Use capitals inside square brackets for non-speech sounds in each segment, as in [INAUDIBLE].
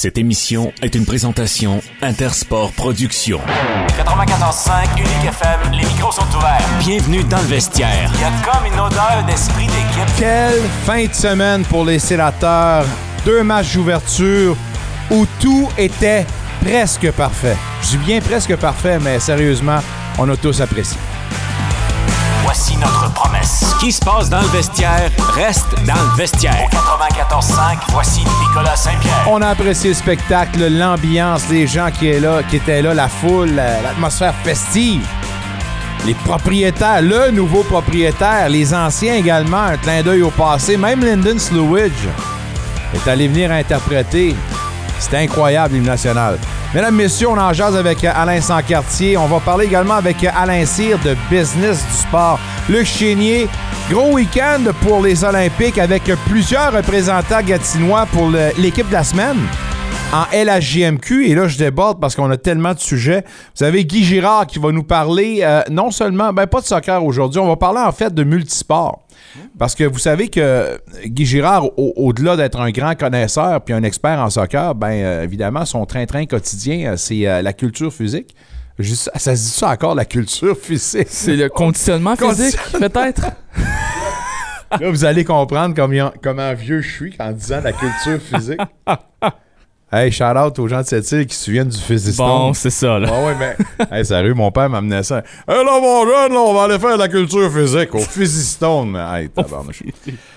Cette émission est une présentation Intersport Productions. 94.5 Unique FM, les micros sont ouverts. Bienvenue dans le vestiaire. Il y a comme une odeur d'esprit d'équipe. Quelle fin de semaine pour les sénateurs. Deux matchs d'ouverture où tout était presque parfait. Je dis bien presque parfait, mais sérieusement, on a tous apprécié. Voici notre promesse. Ce qui se passe dans le vestiaire reste dans le vestiaire. 94.5, voici Nicolas Saint-Pierre. On a apprécié le spectacle, l'ambiance, les gens qui, est là, qui étaient là, la foule, la- l'atmosphère festive. Les propriétaires, le nouveau propriétaire, les anciens également, un clin d'œil au passé. Même Lyndon Slewidge est allé venir interpréter. C'était incroyable, l'hymne national. Mesdames, messieurs, on en jase avec euh, Alain Sancartier. On va parler également avec euh, Alain Cyr de Business du sport. Luc Chénier, gros week-end pour les Olympiques avec plusieurs représentants gatinois pour le- l'équipe de la semaine en LHJMQ. Et là, je déborde parce qu'on a tellement de sujets. Vous avez Guy Girard qui va nous parler euh, non seulement, ben pas de soccer aujourd'hui, on va parler en fait de multisport. Parce que vous savez que Guy Girard, au- au-delà d'être un grand connaisseur puis un expert en soccer, ben euh, évidemment, son train-train quotidien, euh, c'est euh, la culture physique. Ça, se dit ça encore, la culture physique? C'est le conditionnement [LAUGHS] physique, peut-être? Là, vous allez comprendre comment, comment vieux je suis en disant la culture physique. [LAUGHS] hey, shout out aux gens de cette île qui se souviennent du physistone. Bon, c'est ça, là. Ah ouais, mais. [LAUGHS] hey, sérieux, mon père m'a amené ça. Hey, là, mon jeune, là, on va aller faire de la culture physique au Physistone. Hey, tabarnouche.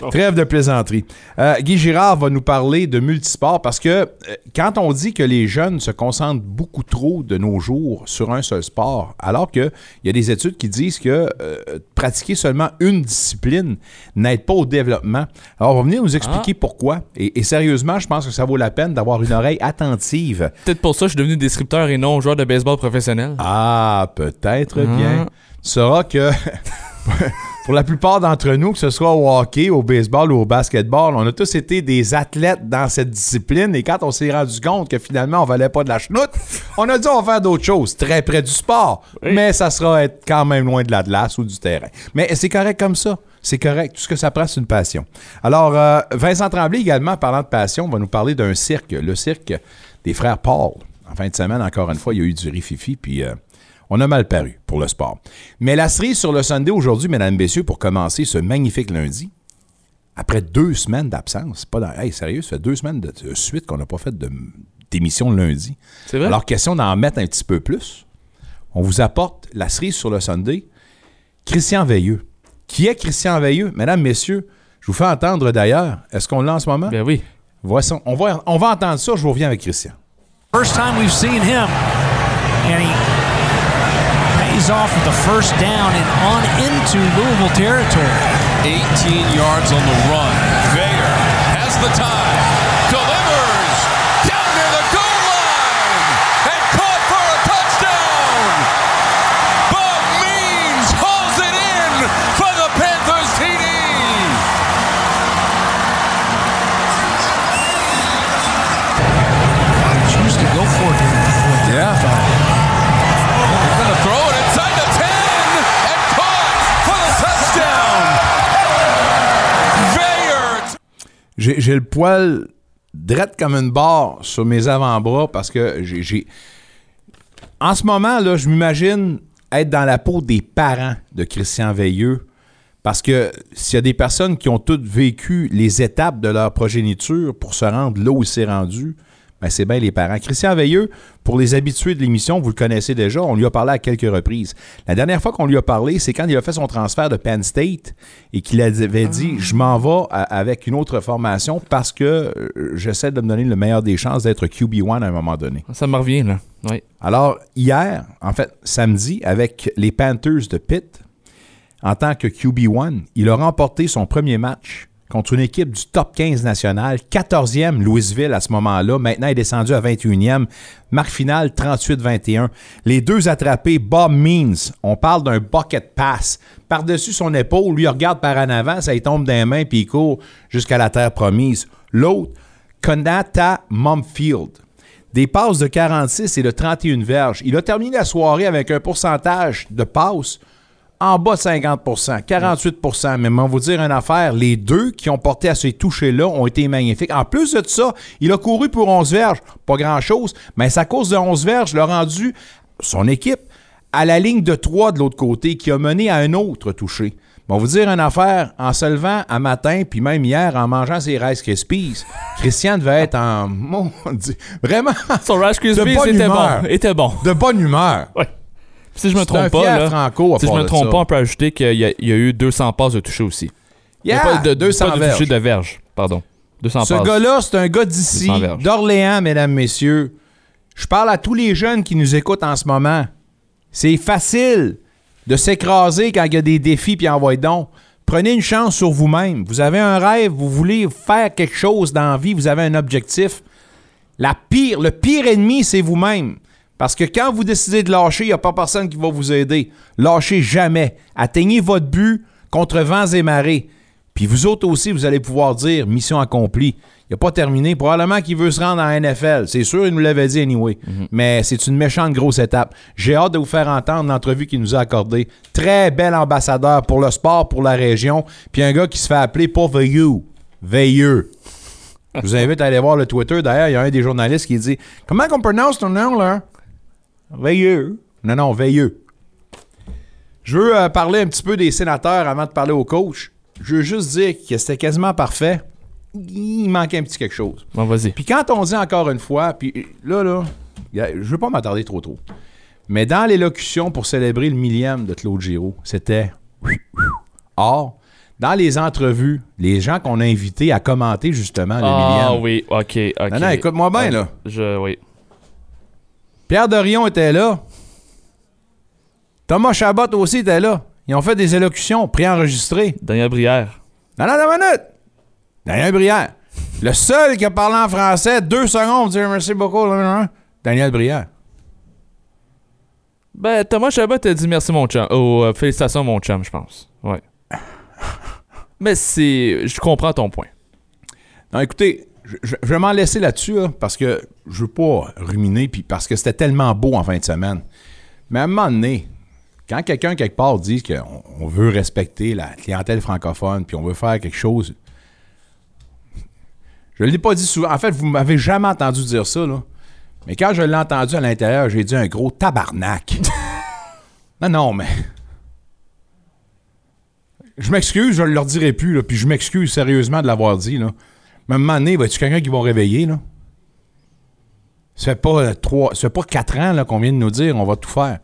Trêve de plaisanterie. Euh, Guy Girard va nous parler de multisport parce que euh, quand on dit que les jeunes se concentrent beaucoup trop de nos jours sur un seul sport, alors qu'il y a des études qui disent que euh, pratiquer seulement une discipline n'aide pas au développement. Alors, on va venir nous expliquer pourquoi. Et, et sérieusement, je pense que ça vaut la peine d'avoir une oreille attentive Peut-être pour ça, je suis devenu descripteur et non joueur de baseball professionnel. ah, peut-être Ah. bien. Tu sauras que pour la plupart d'entre nous, que ce soit au hockey, au baseball ou au basketball, on a tous été des athlètes dans cette discipline et quand on s'est rendu compte que finalement on valait pas de la chenoute, on a dit on va faire d'autres choses, très près du sport, mais ça sera être quand même loin de la glace ou du terrain. Mais c'est correct comme ça. C'est correct. Tout ce que ça prend, c'est une passion. Alors, euh, Vincent Tremblay, également, parlant de passion, va nous parler d'un cirque, le cirque des frères Paul. En fin de semaine, encore une fois, il y a eu du rififi, puis euh, on a mal paru pour le sport. Mais la cerise sur le Sunday aujourd'hui, mesdames, messieurs, pour commencer ce magnifique lundi, après deux semaines d'absence, pas dans, hey, sérieux, ça fait deux semaines de, suite qu'on n'a pas fait de- d'émission le lundi. C'est vrai? Alors, question d'en mettre un petit peu plus. On vous apporte la cerise sur le Sunday. Christian Veilleux. Qui est Christian Veilleux? Mesdames, messieurs, je vous fais entendre d'ailleurs. Est-ce qu'on l'a en ce moment? Ben oui. Voici- on, va, on va entendre ça. Je vous reviens avec Christian. First time we've seen him. And he pays off with the first down and on into Louisville territory. 18 yards on the run. Vayer has the time. J'ai le poil drette comme une barre sur mes avant-bras parce que j'ai- j'ai. En ce moment, là, je m'imagine être dans la peau des parents de Christian Veilleux. Parce que s'il y a des personnes qui ont toutes vécu les étapes de leur progéniture pour se rendre là où il s'est rendu, ben c'est bien les parents. Christian Veilleux, pour les habitués de l'émission, vous le connaissez déjà, on lui a parlé à quelques reprises. La dernière fois qu'on lui a parlé, c'est quand il a fait son transfert de Penn State et qu'il avait dit Je m'en vais avec une autre formation parce que euh, j'essaie de me donner le meilleur des chances d'être QB1 à un moment donné. Ça me revient, là. Oui. Alors, hier, en fait, samedi, avec les Panthers de Pitt, en tant que QB1, il a remporté son premier match contre une équipe du top 15 national, 14e Louisville à ce moment-là. Maintenant, il est descendu à 21e. Marque finale 38-21. Les deux attrapés, Bob Means, on parle d'un bucket pass. Par-dessus son épaule, lui il regarde par en avant, ça lui tombe des mains puis il court jusqu'à la terre promise. L'autre, Konata Mumfield. Des passes de 46 et de 31 verges. Il a terminé la soirée avec un pourcentage de passes en bas de 50% 48% Mais on va vous dire une affaire, les deux qui ont porté à ces touchés-là ont été magnifiques. En plus de ça, il a couru pour 11 verges, pas grand-chose, mais sa course de 11 verges l'a rendu son équipe à la ligne de 3 de l'autre côté qui a mené à un autre touché. On va vous dire une affaire, en se levant à matin, puis même hier, en mangeant ses Rice Krispies, [LAUGHS] Christian devait être en... [LAUGHS] Mon Dieu, vraiment... Son Rice Krispies était bon. Était bon. De bonne humeur. Ouais. Si je me trompe pas, là, Franco si je me trompe pas, on peut ajouter qu'il y, a- il y a eu 200 passes de toucher aussi. Yeah, pas de, 200 pas de toucher de verge, pardon. 200 Ce gars-là, c'est un gars d'ici, 200 verges. d'Orléans, mesdames, messieurs. Je parle à tous les jeunes qui nous écoutent en ce moment. C'est facile de s'écraser quand il y a des défis puis envoyer donc. Prenez une chance sur vous-même. Vous avez un rêve, vous voulez faire quelque chose dans la vie, vous avez un objectif. La pire, le pire ennemi, c'est vous-même. Parce que quand vous décidez de lâcher, il n'y a pas personne qui va vous aider. Lâchez jamais. Atteignez votre but contre vents et marées. Puis vous autres aussi, vous allez pouvoir dire mission accomplie. Il n'a pas terminé. Probablement qu'il veut se rendre en NFL. C'est sûr, il nous l'avait dit anyway. Mais c'est une méchante grosse étape. J'ai hâte de vous faire entendre l'entrevue qu'il nous a accordée. Très bel ambassadeur pour le sport, pour la région. Puis un gars qui se fait appeler pas Veilleux. Veilleux. Je vous invite à aller voir le Twitter. D'ailleurs, il y a un des journalistes qui dit Comment qu'on prononce ton nom, là? Veilleux. Non, non, Veilleux. Je veux euh, parler un petit peu des sénateurs avant de parler au coach. Je veux juste dire que c'était quasiment parfait. Il manquait un petit quelque chose. Bon, vas-y. Puis quand on dit encore une fois, puis là, là, je veux pas m'attarder trop trop. Mais dans l'élocution pour célébrer le millième de Claude Giroux, c'était Or, dans les entrevues, les gens qu'on a invités à commenter justement le Ah millième. oui, ok, ok. Non, non, écoute-moi bien, Ouais, là. Je, oui. Pierre Dorion était là. Thomas Chabot aussi était là. Ils ont fait des élocutions préenregistrées. Daniel Brière. Non, non, non, minute! Daniel Brière. Le seul qui a parlé en français, deux secondes, dire merci beaucoup. Daniel Brière. Ben, Thomas Chabot a dit merci, mon chum. Oh, euh, félicitations, mon chum, je pense. Ouais. [LAUGHS] Mais c'est. Je comprends ton point. Non, écoutez, je, vais m'en laisser là-dessus, là, parce que je veux pas ruminer, puis parce que c'était tellement beau en fin de semaine. Mais à un moment donné, quand quelqu'un quelque part dit qu'on on veut respecter la clientèle francophone, puis on veut faire quelque chose, je ne l'ai pas dit souvent. En fait, vous m'avez jamais entendu dire ça, là. Mais quand je l'ai entendu à l'intérieur, j'ai dit un gros tabarnak. [LAUGHS] non, non, mais. Je m'excuse, je ne leur dirai plus, là, puis je m'excuse sérieusement de l'avoir dit, là. Mais à un moment donné, va-tu quelqu'un qui va réveiller, là? Ça fait pas euh, trois, fait pas quatre ans qu'on vient de nous dire on va tout faire.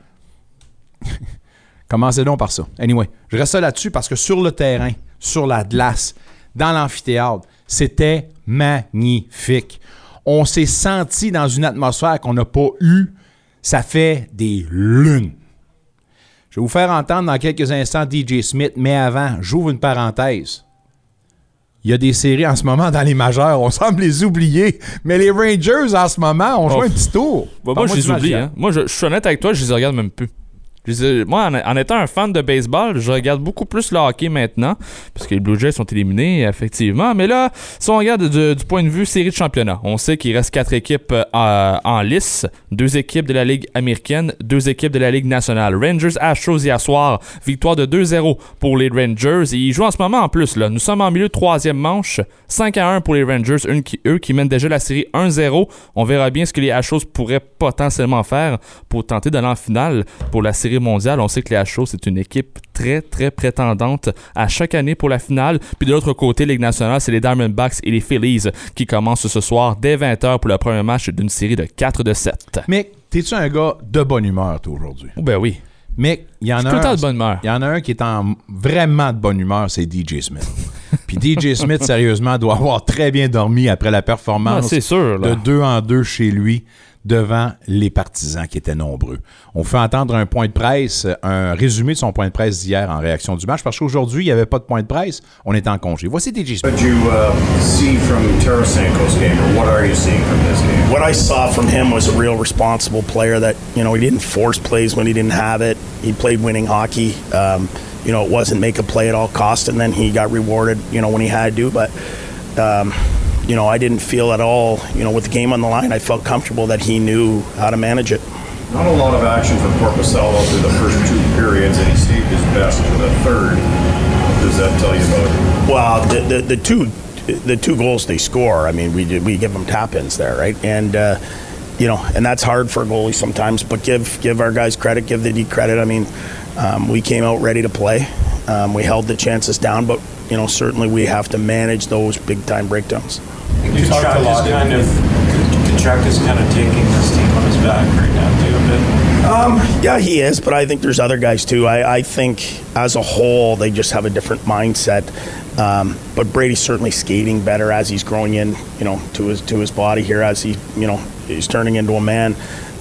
[LAUGHS] Commencez donc par ça. Anyway, je reste là-dessus parce que sur le terrain, sur la glace, dans l'amphithéâtre, c'était magnifique. On s'est senti dans une atmosphère qu'on n'a pas eue. Ça fait des lunes. Je vais vous faire entendre dans quelques instants DJ Smith, mais avant, j'ouvre une parenthèse. Il y a des séries en ce moment dans les majeurs, on semble les oublier, mais les Rangers en ce moment ont joué Oh. un petit tour. Bah, moi, je les oublie. Hein. Moi, je, je suis honnête avec toi, je les regarde même plus. Ai- moi, en, étant un fan de baseball, je regarde beaucoup plus le hockey maintenant, parce que les Blue Jays sont éliminés, effectivement. Mais là, si on regarde du, point de vue série de championnat, on sait qu'il reste quatre équipes euh, en lice, deux équipes de la Ligue américaine, deux équipes de la Ligue nationale. Rangers Astros hier soir, victoire de 2-0 pour les Rangers. Ils jouent en ce moment en plus. Là. Nous sommes en milieu de troisième manche, 5 à 1 pour les Rangers, eux qui mènent déjà la série 1-0. On verra bien ce que les Astros pourraient potentiellement faire pour tenter d'aller en finale pour la série mondiale. On sait que les Astros, c'est une équipe très, très prétendante à chaque année pour la finale. Puis de l'autre côté, Ligue nationale, c'est les Diamondbacks et les Phillies qui commencent ce soir dès 20h pour le premier match d'une série de 4 de 7. Mick, t'es-tu un gars de bonne humeur, toi, aujourd'hui? Oh, ben oui. Mick, il y en a un. de bonne humeur. Il y en a un qui est en vraiment de bonne humeur, c'est DJ Smith. [LAUGHS] Puis DJ Smith, sérieusement, doit avoir très bien dormi après la Ah, performance sûr. de Là. deux en deux chez lui devant les partisans qui étaient nombreux. On fait entendre un point de presse, un résumé de son point de presse d'hier en réaction du match, parce qu'aujourd'hui, il n'y avait pas de point de presse, on est en congé. Voici DJ. What did you uh, see from Tarasenko's game, or what are you seeing from this game? What I saw from him was a real responsible player that, you know, he didn't force plays when he didn't have it. He played winning hockey. Um, you know, it wasn't make a play at all cost, and then he got rewarded, you know, when he had to. But, um, you know, I didn't feel at all, you know, with the game on the line, I felt comfortable that he knew how to manage it. Not a lot of action for Corpusalo through the first two periods, and he saved his best for the third. What does that tell you about him? Well, the, the, the two the two goals they score, I mean, we we give them tap ins there, right? And uh, you know, and that's hard for a goalie sometimes. But give give our guys credit, give the D credit. I mean, um, we came out ready to play. Um, we held the chances down, but you know, certainly we have to manage those big time breakdowns. You talked a lot. Is kind of Kachuk is kind of taking this team on his back right now too a bit. Um, yeah, he is, but I think there's other guys too. I, I think as a whole, they just have a different mindset. Um, but Brady's certainly skating better as he's growing in, you know, to his to his body here as he, you know, he's turning into a man.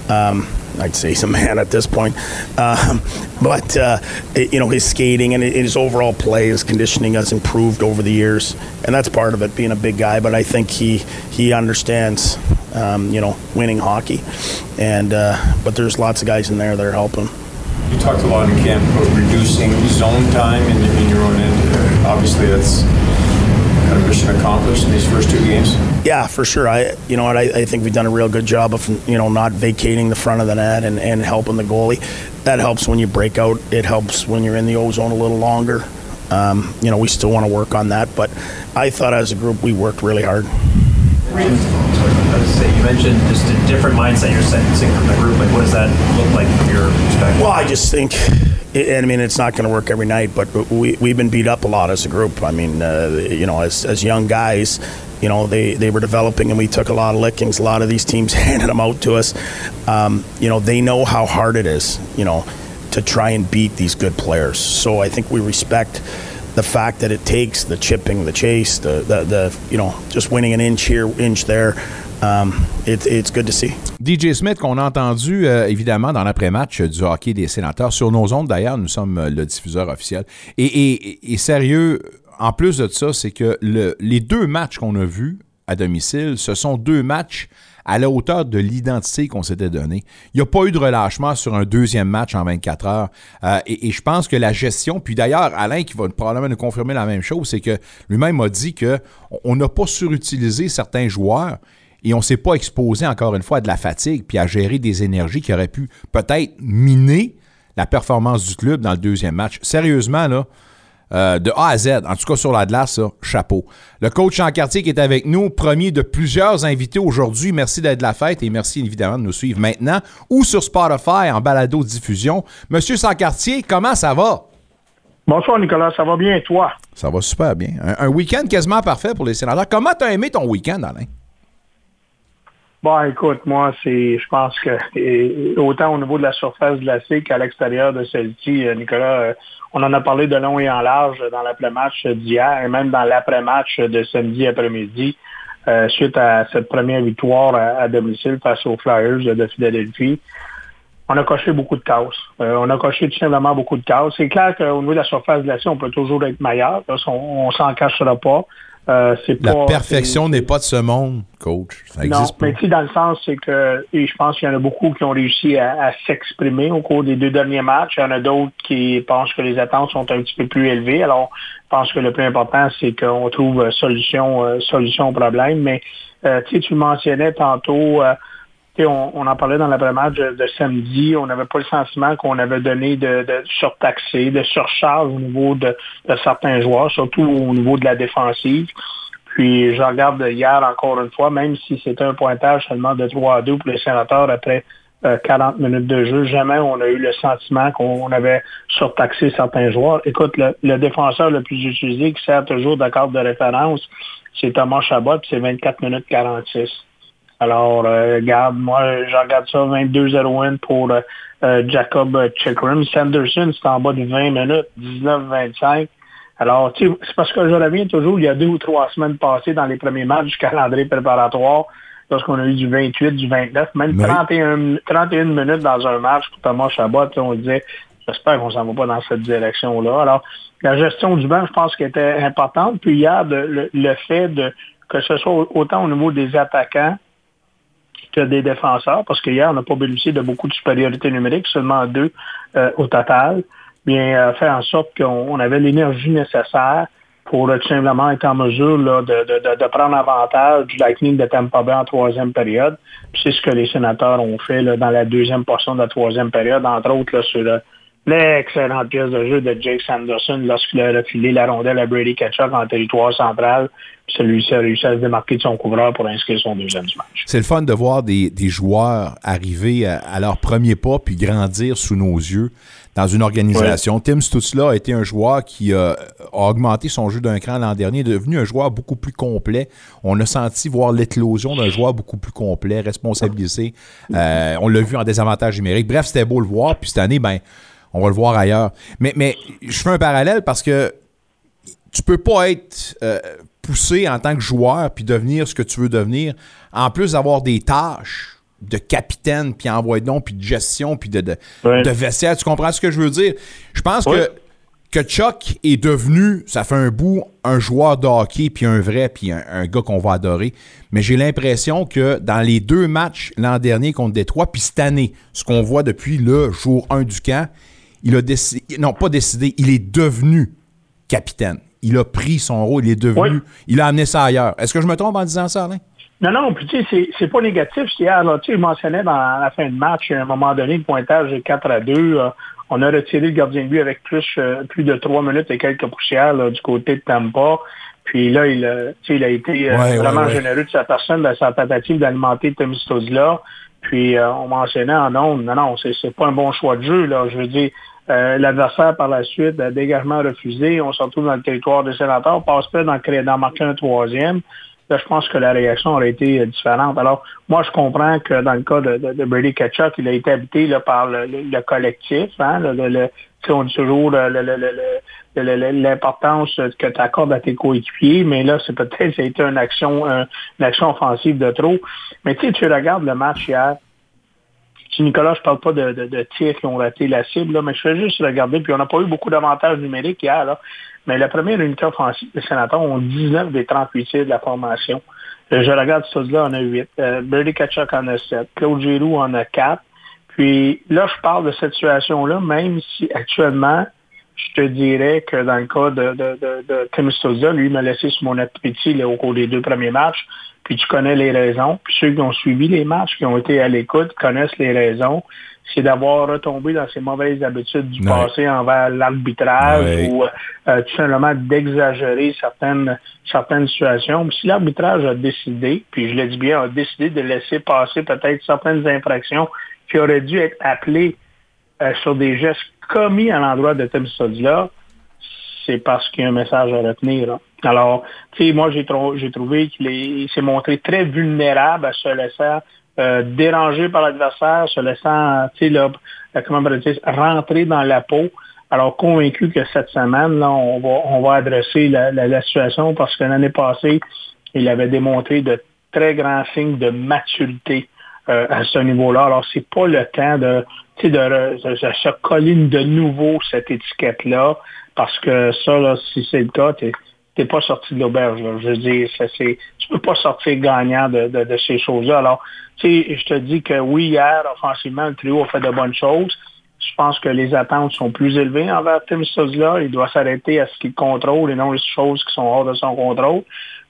Um, I'd say he's a man at this point, um, but uh, it- you know his skating and his overall play, his conditioning has improved over the years, and that's part of it being a big guy. But I think he he understands, um, you know, winning hockey, and uh, but there's lots of guys in there that are helping. You talked a lot in camp about reducing zone time in, in your own end. Obviously, that's kind accomplished in these first two games. Yeah, for sure. I, you know what, I, I think we've done a real good job of, you know, not vacating the front of the net and, and helping the goalie. That helps when you break out. It helps when you're in the ozone a little longer. Um, you know, we still want to work on that, but I thought as a group we worked really hard. Say, you mentioned just a different mindset you're sensing from the group. Like, what does that look like from your perspective? Well, I just think, and I mean, it's not going to work every night, but we, we've been beat up a lot as a group. I mean, uh, you know, as, as young guys, you know, they, they were developing and we took a lot of lickings. A lot of these teams [LAUGHS] handed them out to us. Um, you know, they know how hard it is, you know, to try and beat these good players. So I think we respect the fact that it takes the chipping, the chase, the, the, the you know, just winning an inch here, inch there. Um, it, it's good to see. DJ Smith, qu'on a entendu euh, évidemment dans l'après-match du hockey des sénateurs. Sur nos ondes, d'ailleurs, nous sommes euh, le diffuseur officiel. Et, et- et sérieux, en plus de ça, c'est que le- les deux matchs qu'on a vus à domicile, ce sont deux matchs à la hauteur de l'identité qu'on s'était donnée. Il n'y a pas eu de relâchement sur un deuxième match en 24 heures. Euh, et, et je pense que la gestion, puis d'ailleurs, Alain qui va probablement nous confirmer la même chose, c'est que lui-même a dit que on n'a pas surutilisé certains joueurs et on ne s'est pas exposé encore une fois à de la fatigue puis à gérer des énergies qui auraient pu peut-être miner la performance du club dans le deuxième match. Sérieusement, là, euh, de A à Z, en tout cas sur la glace, ça, chapeau. Le coach Chancartier qui est avec nous, premier de plusieurs invités aujourd'hui. Merci d'être de la fête et merci évidemment de nous suivre maintenant ou sur Spotify en balado diffusion. Monsieur Sancartier, comment ça va? Bonsoir Nicolas, ça va bien et toi? Ça va super bien. Un, un week-end quasiment parfait pour les sénateurs. Comment t'as aimé ton week-end, Alain? Bon, écoute, moi, c'est, je pense que autant au niveau de la surface glacée qu'à l'extérieur de celle-ci, euh, Nicolas, euh, on en a parlé de long et en large dans l'après-match d'hier et même dans l'après-match de samedi après-midi, euh, suite à cette première victoire à, domicile face aux Flyers de Philadelphie. On a coché beaucoup de cases. On a coché tout simplement beaucoup de cases. C'est clair qu'au niveau de la surface glacée, on peut toujours être meilleur. Là, on, on s'en cachera pas. Euh, La pas- perfection n'est pas de ce monde, coach. Ça non, pas. mais tu sais, dans le sens, c'est que et je pense qu'il y en a beaucoup qui ont réussi à, à s'exprimer au cours des deux derniers matchs. Il y en a d'autres qui pensent que les attentes sont un petit peu plus élevées. Alors, je pense que le plus important, c'est qu'on trouve solution, euh, solution au problème. Mais euh, tu sais, tu mentionnais tantôt, on, on en parlait dans l'après-match de, de samedi. On n'avait pas le sentiment qu'on avait donné de, de surtaxé, de surcharge au niveau de, certains joueurs, surtout au niveau de la défensive. Puis je regarde hier encore une fois, même si c'était un pointage seulement de 3 à 2 pour les sénateurs après euh, 40 minutes de jeu, jamais on a eu le sentiment qu'on avait surtaxé certains joueurs. Écoute, le, défenseur le plus utilisé qui sert toujours de carte de référence, c'est Thomas Chabot, puis c'est 24 minutes 46. Alors, euh, regarde, moi, je regarde ça, 22-0-1 pour euh, euh, Jacob Chikrin. Sanderson, c'est en bas de 20 minutes, 19-25. Alors, tu sais, c'est parce que je reviens toujours il y a deux ou trois semaines passées dans les premiers matchs du calendrier préparatoire, lorsqu'on a eu du 28, du 29, même Oui. 31, 31 minutes dans un match pour Thomas Chabot, on disait, j'espère qu'on s'en va pas dans cette direction-là. Alors, la gestion du banc, je pense qu'elle était importante. Puis hier, de- le, le fait de que ce soit autant au niveau des attaquants des défenseurs, parce qu'hier, on n'a pas bénéficié de beaucoup de supériorité numérique, seulement deux euh, au total, bien euh, faire en sorte qu'on on avait l'énergie nécessaire pour tout simplement être en mesure là, de, prendre avantage du Lightning de Tampa Bay en troisième période. C'est ce que les sénateurs ont fait là, dans la deuxième portion de la troisième période, entre autres là, sur le- l'excellente pièce de jeu de Jake Sanderson lorsqu'il a refilé la rondelle à Brady Ketchuk en territoire central. Celui-ci a réussi à se démarquer de son couvreur pour inscrire son deuxième match. C'est le fun de voir des, des joueurs arriver à, à leur premier pas puis grandir sous nos yeux dans une organisation. Tim Stutzla a été un joueur qui a, a augmenté son jeu d'un cran l'an dernier, est devenu un joueur beaucoup plus complet. On a senti voir l'éclosion d'un joueur beaucoup plus complet, responsabilisé. Euh, on l'a vu en désavantage numérique. Bref, c'était beau le voir. Puis cette année, ben, on va le voir ailleurs. Mais, mais je fais un parallèle parce que tu peux pas être euh, poussé en tant que joueur puis devenir ce que tu veux devenir, en plus d'avoir des tâches de capitaine, puis envoyer donc, puis de gestion, puis de, de, Ouais. de vestiaire. Tu comprends ce que je veux dire? Je pense Ouais. que, que Chuck est devenu, ça fait un bout, un joueur de hockey, puis un vrai, puis un, un gars qu'on va adorer. Mais j'ai l'impression que dans les deux matchs l'an dernier contre Détroit, puis cette année, ce qu'on voit depuis le jour 1 du camp, il a décidé, non pas décidé, il est devenu capitaine. Il a pris son rôle, il est devenu, Oui. il a amené ça ailleurs. Est-ce que je me trompe en disant ça, Alain? Non, non, puis tu sais, c'est- pas négatif. Hier, là, tu sais, je mentionnais dans la fin de match, à un moment donné, le pointage est 4 à 2. euh, on a retiré le gardien de but avec plus, euh, plus de 3 minutes et quelques poussières là, du côté de Tampa. Puis là, il, a- il a été euh, Ouais, vraiment ouais. généreux de sa personne, de sa tentative d'alimenter Tom là. Puis euh, on mentionnait en ondes, non, non, c'est pas un bon choix de jeu. Là. Je veux dire, euh, l'adversaire par la suite, euh, dégagement refusé, on se retrouve dans le territoire des sénateurs, passe pas d'en d'en marquer un troisième. Là, je pense que la réaction aurait été euh, différente. Alors, moi, je comprends que dans le cas de, de, de Brady Ketchuk, il a été habité là, par le, le- le collectif. Hein, le, on dit toujours l'importance que tu accordes à tes coéquipiers, mais là, c'est peut-être ça a été une action, offensive de trop. Mais tu tu regardes le match hier, Nicolas, je parle pas de, tirs qui ont raté la cible, mais je fais juste regarder, puis on n'a pas eu beaucoup d'avantages numériques hier. Mais la première unité offensive des sénateurs ont 19 des 38 tirs de la formation. Euh, Je regarde ça là, on a 8. Euh, Brady Kachuk en a 7. Claude Giroux en a 4. Puis là, je parle de cette situation-là, même si actuellement, je te dirais que dans le cas de, de, de, de Tim lui m'a laissé sur mon appétit là, au cours des deux premiers matchs. Puis tu connais les raisons. Puis ceux qui ont suivi les matchs, qui ont été à l'écoute, connaissent les raisons. C'est d'avoir retombé dans ses mauvaises habitudes du Ouais. passé envers l'arbitrage Ouais. ou euh, tout simplement d'exagérer certaines certaines situations. Puis si l'arbitrage a décidé, puis je le dis bien, a décidé de laisser passer peut-être certaines infractions qui auraient dû être appelées euh, sur des gestes commis à l'endroit de Tim Stodula, c'est parce qu'il y a un message à retenir. là. Alors, tu sais, moi, j'ai trou- j'ai trouvé qu'il est- il s'est montré très vulnérable à se laisser euh, déranger par l'adversaire, se laissant, tu sais, euh, comment on dire, rentrer dans la peau. Alors, convaincu que cette semaine, là, on va, adresser la situation parce que l'année passée, il avait démontré de très grands signes de maturité euh, à ce niveau-là. Alors, c'est pas le temps de, tu de, de- de se coller de nouveau cette étiquette-là, parce que ça, là, si c'est le cas, t'es t'es pas sorti de l'auberge. Je veux dire, ça, c'est, tu peux pas sortir gagnant de, de, ces choses-là. Alors, tu sais, je te dis que oui, hier, offensivement, le trio a fait de bonnes choses. Je pense que les attentes sont plus élevées envers Tim Stutzla. Il doit s'arrêter à ce qu'il contrôle et non les choses qui sont hors de son contrôle.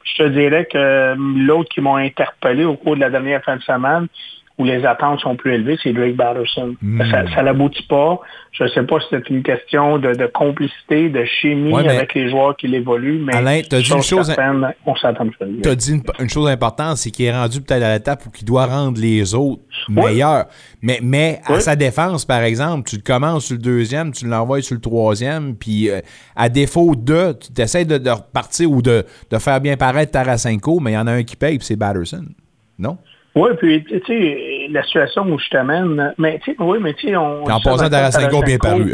Je te dirais que hum, l'autre qui m'a interpellé au cours de la dernière fin de semaine, où les attentes sont plus élevées, c'est Drake Batterson. Ça, ça n'aboutit pas. Je ne sais pas si c'est une question de, de complicité, de chimie Ouais, avec les joueurs qui l'évoluent, mais Alain, t'as dit une chose- on s'attend. Tu as dit une, une chose importante, c'est qu'il est rendu peut-être à l'étape où il doit rendre les autres meilleurs. Mais, mais à sa défense, par exemple, tu le commences sur le deuxième, tu l'envoies sur le troisième, puis euh, à défaut de, tu essaies de, de repartir ou de, de faire bien paraître Tarasenko, mais il y en a un qui paye, puis c'est Batterson. Non? Oui, puis tu sais, la situation où je t'amène, mais tu sais, oui, mais tu sais, on. En passant, a bien paru.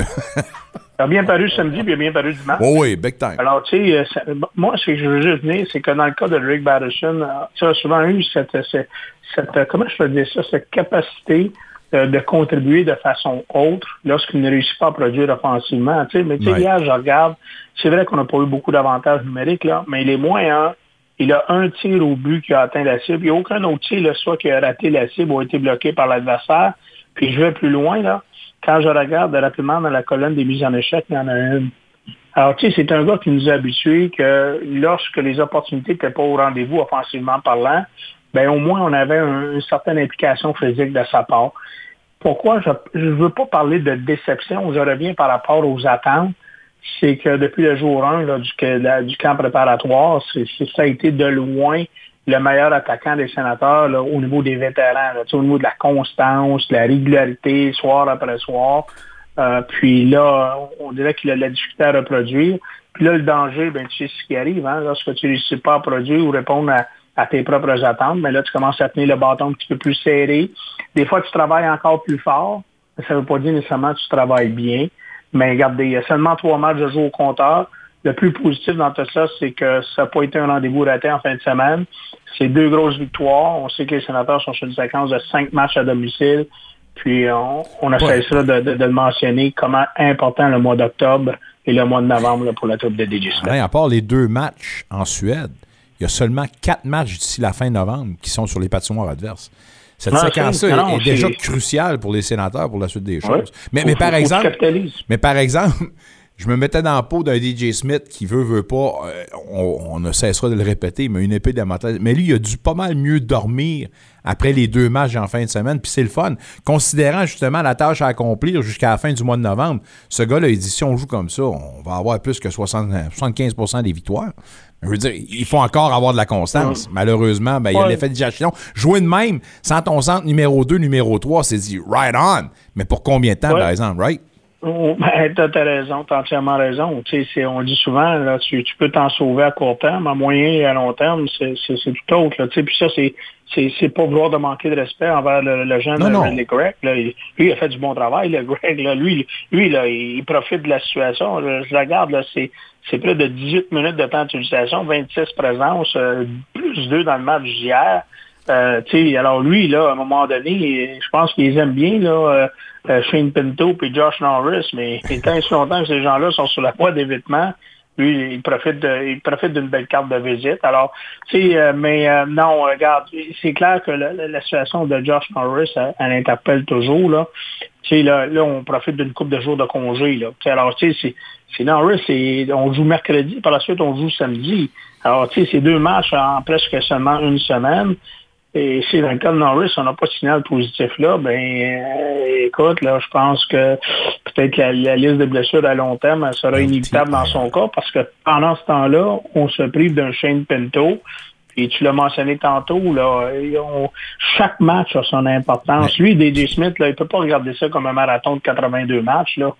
A bien paru samedi, puis il a bien paru dimanche. oh oui, big time. Alors, tu sais, euh, moi, ce que je veux juste dire, c'est que dans le cas de Rick Batterson, euh, tu as souvent eu cette, cette, cette- euh, comment je peux dire ça, cette capacité de contribuer de façon autre lorsqu'il ne réussit pas à produire offensivement. Tu sais, mais tu sais, Ouais. hier, je regarde, c'est vrai qu'on n'a pas eu beaucoup d'avantages numériques, là, mais il est moins un. Il a un tir au but qui a atteint la cible. Il n'y a aucun autre tir, soit qui a raté la cible ou a été bloqué par l'adversaire. Puis je vais plus loin, là. Quand je regarde rapidement dans la colonne des mises en échec, il y en a une. Alors, tu sais, c'est un gars qui nous a habitués que lorsque les opportunités n'étaient pas au rendez-vous offensivement parlant, ben au moins on avait un- une certaine implication physique de sa part. Pourquoi je ne veux pas parler de déception, je reviens par rapport aux attentes, c'est que depuis le jour 1 là, du, camp préparatoire, ça a été de loin le meilleur attaquant des sénateurs là, au niveau des vétérans, là, au niveau de la constance, de la régularité, soir après soir. Euh, puis là, on dirait qu'il a de la difficulté à reproduire. Puis là, le danger, ben, tu sais ce qui arrive, hein, lorsque tu ne réussis pas à produire ou répondre à, à tes propres attentes, mais là, tu commences à tenir le bâton un petit peu plus serré. Des fois, tu travailles encore plus fort. mais Ça ne veut pas dire nécessairement que tu travailles bien. Mais regardez, il y a seulement trois matchs de jour au compteur. Le plus positif dans tout ça, c'est que ça n'a pas été un rendez-vous raté en fin de semaine. C'est deux grosses victoires. On sait que les sénateurs sont sur une séquence de cinq matchs à domicile. Puis on, on essaiera de, de- de le mentionner comment important le mois d'octobre et le mois de novembre là, pour la troupe de DJ Smith. Alain, à part les deux matchs en Suède, il y a seulement quatre matchs d'ici la fin novembre qui sont sur les patinoires adverses. Cette séquence-là est déjà cruciale pour les sénateurs pour la suite des Ouais. choses. Mais, mais par exemple, mais par exemple, je me mettais dans la peau d'un DJ Smith qui veut, veut pas, euh, on, on ne cessera de le répéter, mais une épée d'amateurs. Mais lui, il a dû pas mal mieux dormir après les deux matchs en fin de semaine, puis c'est le fun. Considérant justement la tâche à accomplir jusqu'à la fin du mois de novembre, ce gars-là, il dit si on joue comme ça, on va avoir plus que 60 75% des victoires. Je veux dire, il faut encore avoir de la constance. Malheureusement, ben, il y a Ouais. l'effet de digestion. Jouer de même, sans ton centre numéro 2, numéro 3, c'est dit right on. Mais pour combien de temps, Ouais. par exemple, right? Oh, [LAUGHS] Ben, t'as, t'as raison, t'as entièrement raison. Tu sais, c'est- on le dit souvent, là, tu, tu peux t'en sauver à court terme, à moyen et à long terme, c'est, tout autre. Là, tu sais, puis ça, c'est, c'est, pas vouloir de manquer de respect envers le, le jeune Non, Gregg. Là. Il- Lui, il a fait du bon travail, le Greg. Là. Lui, lui là, il profite de la situation. Je, je regarde, là, c'est, c'est près de 18 minutes de temps d'utilisation, 26 présences, euh, plus 2 dans le match d'hier. Euh, tu sais, alors lui, là, à un moment donné, je pense qu'ils aiment bien, là, euh, Shane Pinto et Josh Norris, mais tant et si longtemps que ces gens-là sont sur la voie d'évitement, lui, il profite de, il profite d'une belle carte de visite. Alors, tu sais, euh, mais euh, non, regarde, c'est clair que la, la- situation de Josh Norris, elle, elle interpelle toujours, là. Tu sais, là, là, on profite d'une couple de jours de congé, là. Alors, tu sais, c'est, Norris, on joue mercredi, par la suite, on joue samedi. Alors, tu sais, c'est deux matchs en presque seulement une semaine. Et si dans le cas de Norris, on n'a pas de signal positif là, ben euh, écoute, là, je pense que peut-être la, la liste de blessures à long terme elle sera inévitable dans son cas parce que pendant ce temps-là, on se prive d'un Shane Pinto. Et tu l'as mentionné tantôt, là, on- chaque match a son importance. Lui, DJ Smith, là, il peut pas regarder ça comme un marathon de 82 matchs. Là.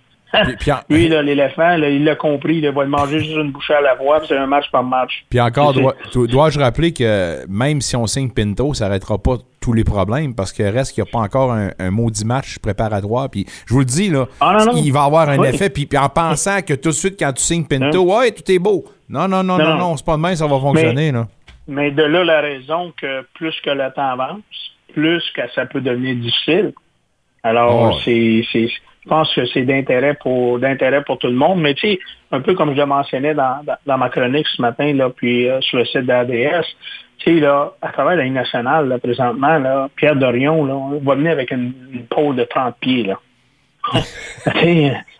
Puis- puis en- Lui, l'éléphant, il l'a compris, il va le manger juste une bouchée à la fois, c'est un match par match. Puis encore, dois- dois-je rappeler que même si on signe Pinto, ça n'arrêtera pas tous les problèmes parce que reste qu'il n'y a pas encore un, un maudit match préparatoire. Puis je vous le dis, là, Ah, non, non. il va avoir un Oui. effet. Puis, puis en pensant que tout de suite, quand tu signes Pinto, ouais, tout est beau. Non, non, non, non, Non, c'est pas de même, ça va fonctionner. là. Mais de là la raison que plus que le temps avance, plus que ça peut devenir difficile. Alors, Oh. c'est, c'est, je pense que c'est d'intérêt pour, d'intérêt pour tout le monde. Mais tu sais, un peu comme je le mentionnais dans, dans, dans ma chronique ce matin, là, puis euh, sur le site d'ADS, tu sais, là, à travers la Ligue nationale, là, présentement, là, Pierre Dorion, là, on va venir avec une, une pôle de 30 pieds, là. [LAUGHS]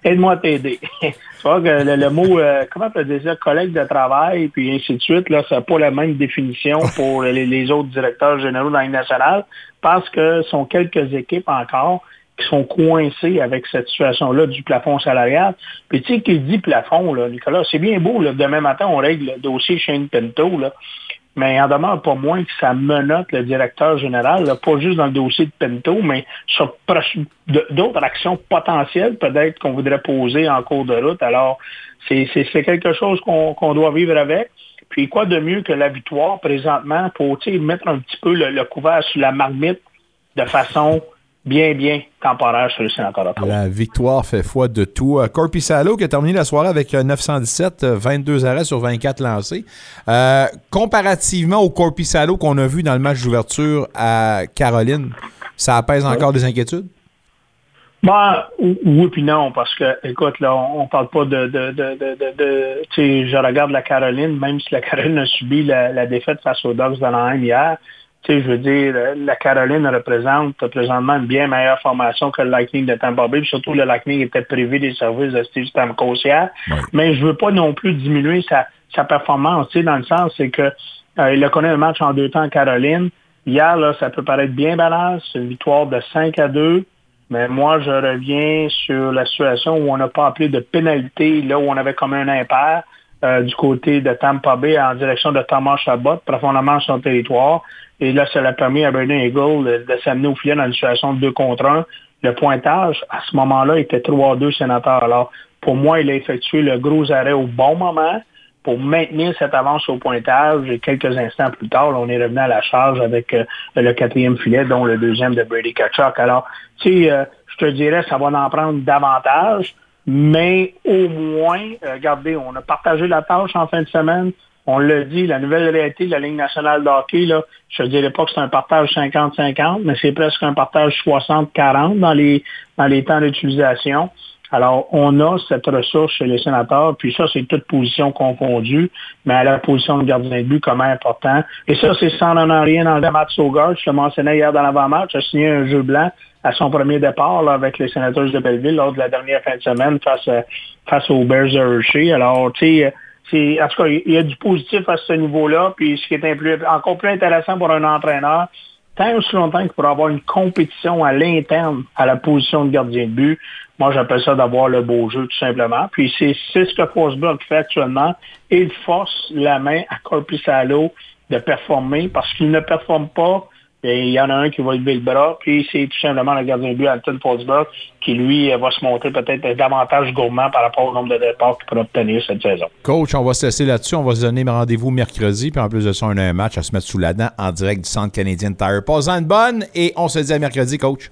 Aide-moi à t'aider. [LAUGHS] tu vois que le, le mot, euh, comment tu ça, collègue de travail, puis ainsi de suite, là, ça n'a pas la même définition [LAUGHS] pour les, les autres directeurs généraux dans la Ligue nationale, parce que ce sont quelques équipes encore sont coincées avec cette situation-là du plafond salarial. Puis tu sais, qui dit plafond, là, Nicolas, c'est bien beau, là, demain matin, on règle le dossier Shane Pinto, là, mais il en demeure pas moins que ça menote le directeur général, là, pas juste dans le dossier de Pinto, mais sur d'autres actions potentielles peut-être qu'on voudrait poser en cours de route. Alors, c'est quelque chose qu'on doit vivre avec. Puis quoi de mieux que la victoire présentement pour mettre un petit peu le, le couvert sur la marmite de façon bien, bien temporaire sur le sénateur d'Ottawa. La victoire fait foi de tout. Euh, Corpi Salo qui a terminé la soirée avec euh, 917, euh, 22 arrêts sur 24 lancés. Euh, comparativement au Corpi Salo qu'on a vu dans le match d'ouverture à Caroline, ça apaise encore des inquiétudes? Ben, ou- oui puis non, parce que, écoute, là, on, parle pas de, de, de, de, tu sais, je regarde la Caroline, même si la Caroline a subi la, la défaite face aux Dogs de l'Anaheim hier, tu sais, je veux dire, la Caroline représente présentement une bien meilleure formation que le Lightning de Tampa Bay. Puis surtout, le Lightning était privé des services de Steve Stamkos hier. Mais je veux pas non plus diminuer sa, sa performance, tu sais, dans le sens, c'est que euh, il a connu un match en deux temps en Caroline. Hier, là, ça peut paraître bien balance. C'est une victoire de 5 à 2. Mais moi, je reviens sur la situation où on n'a pas appelé de pénalité, là où on avait comme un impair euh, du côté de Tampa Bay en direction de Thomas Chabot, profondément sur son territoire. Et là, ça l'a permis à Brendan Eagle de, s'amener au filet dans une situation de 2 contre 1. Le pointage, à ce moment-là, était 3-2 sénateurs. Alors, pour moi, il a effectué le gros arrêt au bon moment pour maintenir cette avance au pointage. Et quelques instants plus tard, on est revenu à la charge avec euh, le quatrième filet, dont le deuxième de Brady Kachuk. Alors, tu sais, euh, je te dirais, ça va en prendre davantage, mais au moins, euh, regardez, on a partagé la tâche en fin de semaine. On l'a dit, la nouvelle réalité de la Ligue nationale de hockey, là, je ne dirais pas que c'est un partage 50-50, mais c'est presque un partage 60-40 dans les, dans les temps d'utilisation. Alors, on a cette ressource chez les sénateurs, puis ça, c'est toute position confondue, mais à la position de gardien de but, comment important. Et ça, c'est sans en rien dans le match Sogard. Je le mentionnais hier dans l'avant-match, a signé un jeu blanc à son premier départ là, avec les sénateurs de Belleville lors de la dernière fin de semaine face, à, face aux Bears de Hershey. Alors, tu sais, en tout cas, il y a du positif à ce niveau-là. Puis ce qui est encore plus intéressant pour un entraîneur, tant aussi longtemps qu'il pourra avoir une compétition à l'interne à la position de gardien de but, moi, j'appelle ça d'avoir le beau jeu, tout simplement. Puis c'est ce que Forsberg fait actuellement. Il force la main à Corpusalo de performer parce qu'il ne performe pas. Et il y en a un qui va lever le bras, puis c'est tout simplement le gardien de but, Alton Forsberg, qui lui va se montrer peut-être davantage gourmand par rapport au nombre de départs qu'il pourra obtenir cette saison. Coach, on va se laisser là-dessus. On va se donner rendez-vous mercredi, puis en plus de ça, on a un match à se mettre sous la dent en direct du Centre canadien Tire. Pas une bonne, et on se dit à mercredi, coach.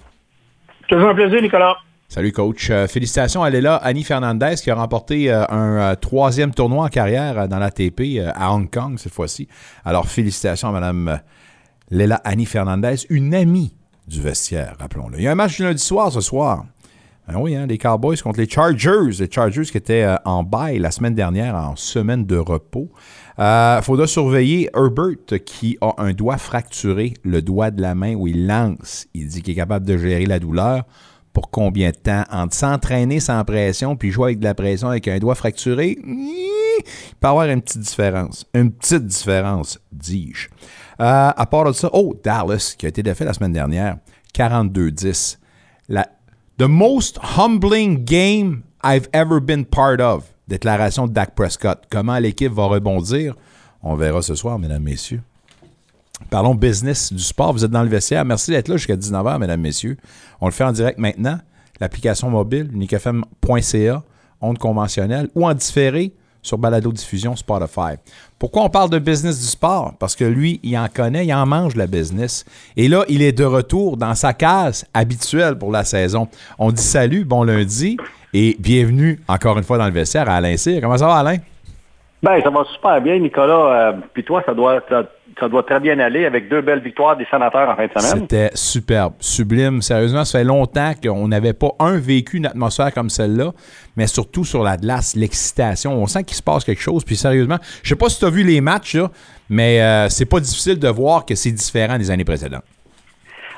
Toujours un plaisir, Nicolas. Salut coach. Euh, félicitations à Léla Annie Fernandez qui a remporté euh, un euh, troisième tournoi en carrière dans l'ATP à Hong Kong cette fois-ci. Alors félicitations à Madame Léla Annie Fernandez, une amie du vestiaire, rappelons-le. Il y a un match du lundi soir ce soir. Ben oui, hein, les Cowboys contre les Chargers. Les Chargers qui étaient en bail la semaine dernière en semaine de repos. Il faudra surveiller Herbert qui a un doigt fracturé, le doigt de la main où il lance. Il dit qu'il est capable de gérer la douleur pour combien de temps? Entre s'entraîner sans pression puis jouer avec de la pression avec un doigt fracturé, il peut y avoir une petite différence. Une petite différence, dis-je. Euh, à part de ça, oh, Dallas, qui a été défait la semaine dernière, 42-10. La, the most humbling game I've ever been part of. Déclaration de Dak Prescott. Comment l'équipe va rebondir? On verra ce soir, mesdames, messieurs. Parlons business du sport. Vous êtes dans le vestiaire. Merci d'être là jusqu'à 19h, mesdames, messieurs. On le fait en direct maintenant. L'application mobile, unicfm.ca, onde conventionnelle ou en différé sur Balado Diffusion Spotify. Pourquoi on parle de business du sport? Parce que lui, il en connaît, il en mange la business. Et là, il est de retour dans sa case habituelle pour la saison. On dit salut, bon lundi et bienvenue encore une fois dans le vestiaire à Alain Cyr. Comment ça va, Alain? Ben, ça va super bien, Nicolas. Euh, puis toi, ça doit, ça doit très bien aller avec deux belles victoires des sénateurs en fin de semaine. C'était superbe, sublime. Sérieusement, ça fait longtemps qu'on n'avait pas un vécu une atmosphère comme celle-là, mais surtout sur la glace, l'excitation. On sent qu'il se passe quelque chose. Puis sérieusement, je sais pas si tu as vu les matchs, mais euh, c'est pas difficile de voir que c'est différent des années précédentes.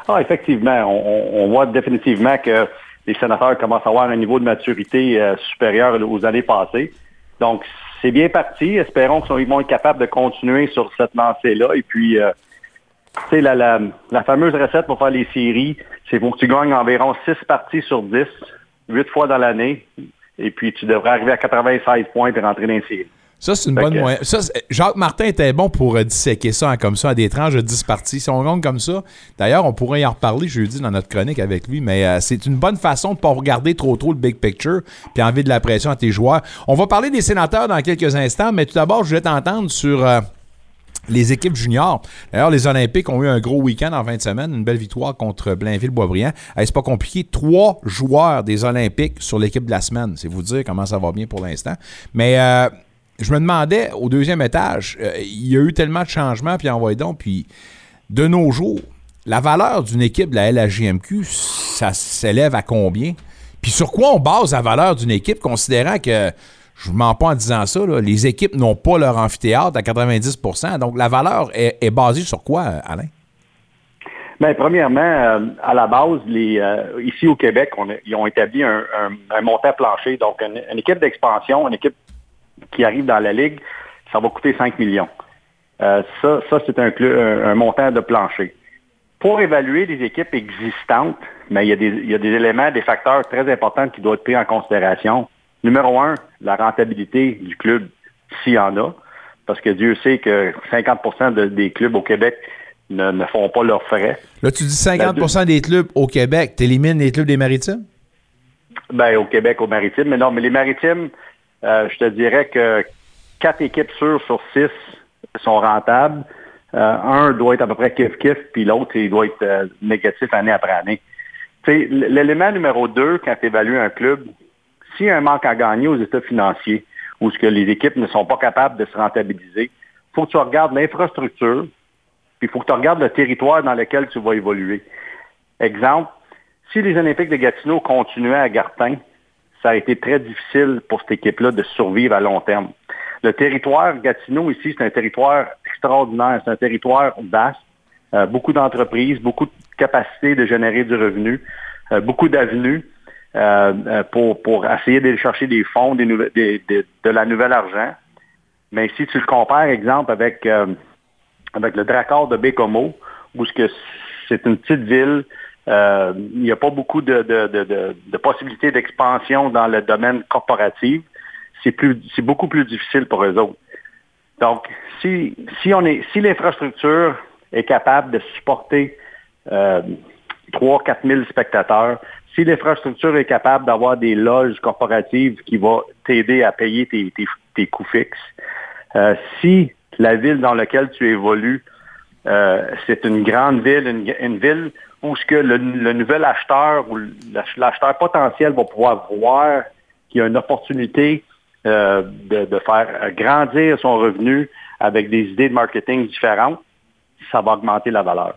Ah, effectivement. On, voit définitivement que les sénateurs commencent à avoir un niveau de maturité euh, supérieur aux années passées. Donc, c'est bien parti. Espérons qu'ils vont être capables de continuer sur cette lancée-là. Et puis, euh, la, fameuse recette pour faire les séries, c'est pour que tu gagnes environ 6 parties sur 10, 8 fois dans l'année. Et puis, tu devrais arriver à 96 points et rentrer dans les séries. Ça, c'est une bonne moyenne. Jacques Martin était bon pour euh, disséquer ça comme ça à des tranches de 10 parties. Si on gagne comme ça, d'ailleurs, on pourrait y en reparler jeudi dans notre chronique avec lui, mais euh, c'est une bonne façon de ne pas regarder trop trop le big picture puis enlever de la pression à tes joueurs. On va parler des sénateurs dans quelques instants, mais tout d'abord, je voulais t'entendre sur. Euh, les équipes juniors. D'ailleurs, les Olympiques ont eu un gros week-end en fin de semaine, une belle victoire contre Blainville-Boisbriand. c'est pas compliqué. Trois joueurs des Olympiques sur l'équipe de la semaine. C'est vous dire comment ça va bien pour l'instant. Mais je me demandais, au deuxième étage, euh, il y a eu tellement de changements, puis envoyé donc, puis de nos jours, la valeur d'une équipe de la LHJMQ, ça s'élève à combien? Puis sur quoi on base la valeur d'une équipe, considérant que, je ne mens pas en disant ça, les équipes n'ont pas leur amphithéâtre à 90% donc la valeur est, basée sur quoi, Alain? Bien, premièrement, euh, à la base, euh, ici au Québec, ils ont établi un, montant plancher. Donc, une équipe d'expansion, une équipe qui arrive dans la Ligue, ça va coûter 5 millions. Euh, ça, ça c'est un, clu- un, un montant de plancher. Pour évaluer les équipes existantes, mais il, y a des, il y a des éléments, des facteurs très importants qui doivent être pris en considération. Numéro un, la rentabilité du club, s'il y en a, parce que Dieu sait que 50 de- des clubs au Québec ne, ne font pas leurs frais. Là, tu dis 50% des clubs au Québec. T'élimines les clubs des maritimes? Ben, au Québec, aux maritimes. Mais non, mais les maritimes, euh, je te dirais que quatre équipes sûres sur six sont rentables. Euh, un doit être à peu près kiff-kiff, puis l'autre, il doit être euh, négatif année après année. L'élément numéro deux, quand tu évalues un club, s'il y a un manque à gagner aux états financiers, ou ce que les équipes ne sont pas capables de se rentabiliser, il faut que tu regardes l'infrastructure, puis il faut que tu regardes le territoire dans lequel tu vas évoluer. Exemple, si les Olympiques de Gatineau continuaient à Gartin, ça a été très difficile pour cette équipe-là de survivre à long terme. Le territoire Gatineau ici, c'est un territoire extraordinaire, c'est un territoire vaste, euh, beaucoup d'entreprises, beaucoup de capacité de générer du revenu, euh, beaucoup d'avenues euh, pour, pour essayer d'aller chercher des fonds, de la nouvelle argent. Mais si tu le compares, exemple, avec, avec le Drakkar de Bécomo, où c'est une petite ville, euh, il n'y a pas beaucoup de, de, de, de- possibilités d'expansion dans le domaine corporatif. C'est plus, c'est beaucoup plus difficile pour eux autres. Donc, si, si on est, si l'infrastructure est capable de supporter euh, 3 4 000 spectateurs, si l'infrastructure est capable d'avoir des loges corporatives qui vont t'aider à payer tes, tes, tes coûts fixes, euh, si la ville dans laquelle tu évolues, euh, c'est une grande ville, une, une ville où ce que le, nouvel acheteur ou l'ach- l'acheteur potentiel va pouvoir voir qu'il y a une opportunité euh, de, faire grandir son revenu avec des idées de marketing différentes, ça va augmenter la valeur.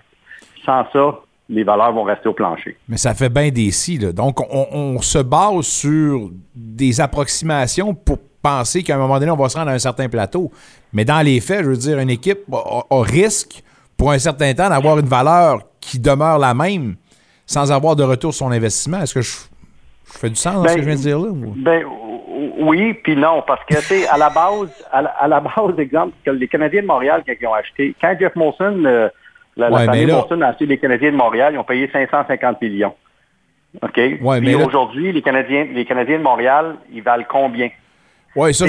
Sans ça, les valeurs vont rester au plancher. Mais ça fait bien des si. Donc, on, on se base sur des approximations pour penser qu'à un moment donné, on va se rendre à un certain plateau. Mais dans les faits, je veux dire, une équipe a, a risque pour un certain temps d'avoir une valeur qui demeure la même sans avoir de retour sur son investissement. Est-ce que je, je fais du sens dans ce que je viens de dire là? ou? Ben oui, puis non, parce que tu sais, à la base, à la, à la base, exemple, que les Canadiens de Montréal, quand ils ont acheté, quand Jeff Molson, euh, la, famille là- Molson a acheté les Canadiens de Montréal, ils ont payé 550 millions. OK? Ouais, Puis là- aujourd'hui, les Canadiens, les Canadiens de Montréal, ils valent combien? Oui, ça,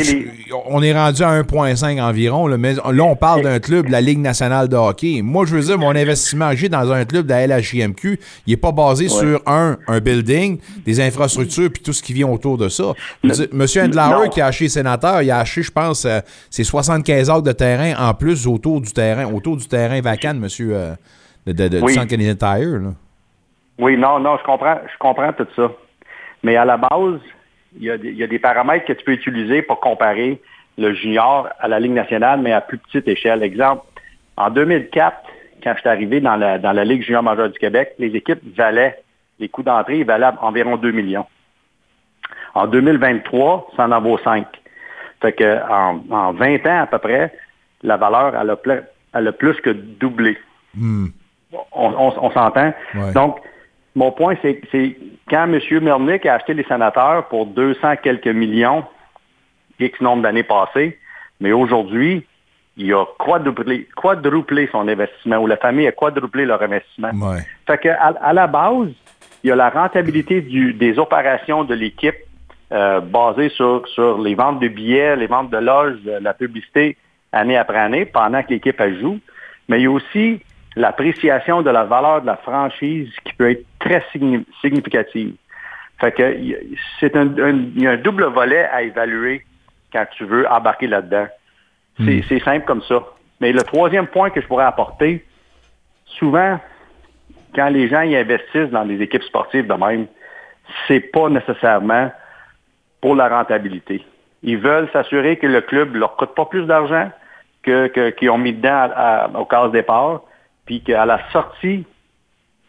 on est rendu à 1,5 environ, là, mais là, on parle d'un club de la Ligue nationale de hockey. Moi, je veux dire, mon investissement que j'ai dans un club de la LHJMQ, il n'est pas basé sur, un, un building, des infrastructures, puis tout ce qui vient autour de ça. Dire, Monsieur Endlauer, non. qui a acheté Sénateur, il a acheté, je pense, euh, c'est 75 acres de terrain en plus autour du terrain, autour du terrain vacant de Monsieur euh, de, de- de- Oui. du Centre Canadien Tire. là. Oui, non, non, je comprends, je comprends tout ça. Mais à la base, il y, a des, il y a des paramètres que tu peux utiliser pour comparer le junior à la Ligue nationale, mais à plus petite échelle. Exemple, en 2004, quand je suis arrivé dans la, dans la Ligue junior majeure du Québec, les équipes valaient, les coûts d'entrée valaient environ 2 millions. En 2023, ça en vaut 5. Fait que en, en 20 ans à peu près, la valeur, elle a, elle a plus que doublé. Hmm. On, on- on s'entend? Ouais. Donc, mon point, c'est c'est quand M. Melnick a acheté les sénateurs pour 200 quelques millions, X nombre d'années passées, mais aujourd'hui, il a quadruplé, quadruplé son investissement, ou la famille a quadruplé leur investissement. Ouais. Fait que à, à la base, il y a la rentabilité du- des opérations de l'équipe euh, basée sur, sur les ventes de billets, les ventes de loges, la publicité année après année pendant que l'équipe joue. Mais il y a aussi l'appréciation de la valeur de la franchise qui peut être très signi- significative. Fait que il y a- c'est un, un- il y a un double volet à évaluer quand tu veux embarquer là-dedans. C'est c'est simple comme ça. Mais le troisième point que je pourrais apporter, souvent, quand les gens y investissent dans des équipes sportives de même, c'est pas nécessairement pour la rentabilité. Ils veulent s'assurer que le club leur coûte pas plus d'argent que que- qu'ils ont mis dedans à- à- au casse départ, puis qu'à la sortie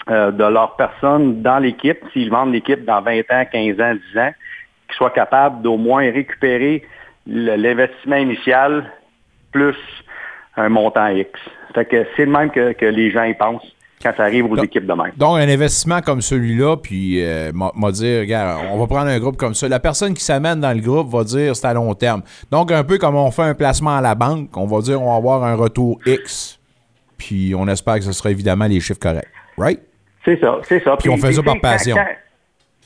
euh, de leur personne dans l'équipe, s'ils vendent l'équipe dans 20 ans, 15 ans, 10 ans, qu'ils soient capables d'au moins récupérer l'investissement initial plus un montant X. Fait que c'est le même que, que les gens y pensent. quand ça arrive aux équipes de même. Donc, un investissement comme celui-là, puis euh, m'a m'a dit, regarde, on va prendre un groupe comme ça. La personne qui s'amène dans le groupe va dire c'est à long terme. Donc, un peu comme on fait un placement à la banque, on va dire on va avoir un retour X, puis on espère que ce sera évidemment les chiffres corrects. Right? C'est ça, c'est ça. Puis on fait ça par passion. quand-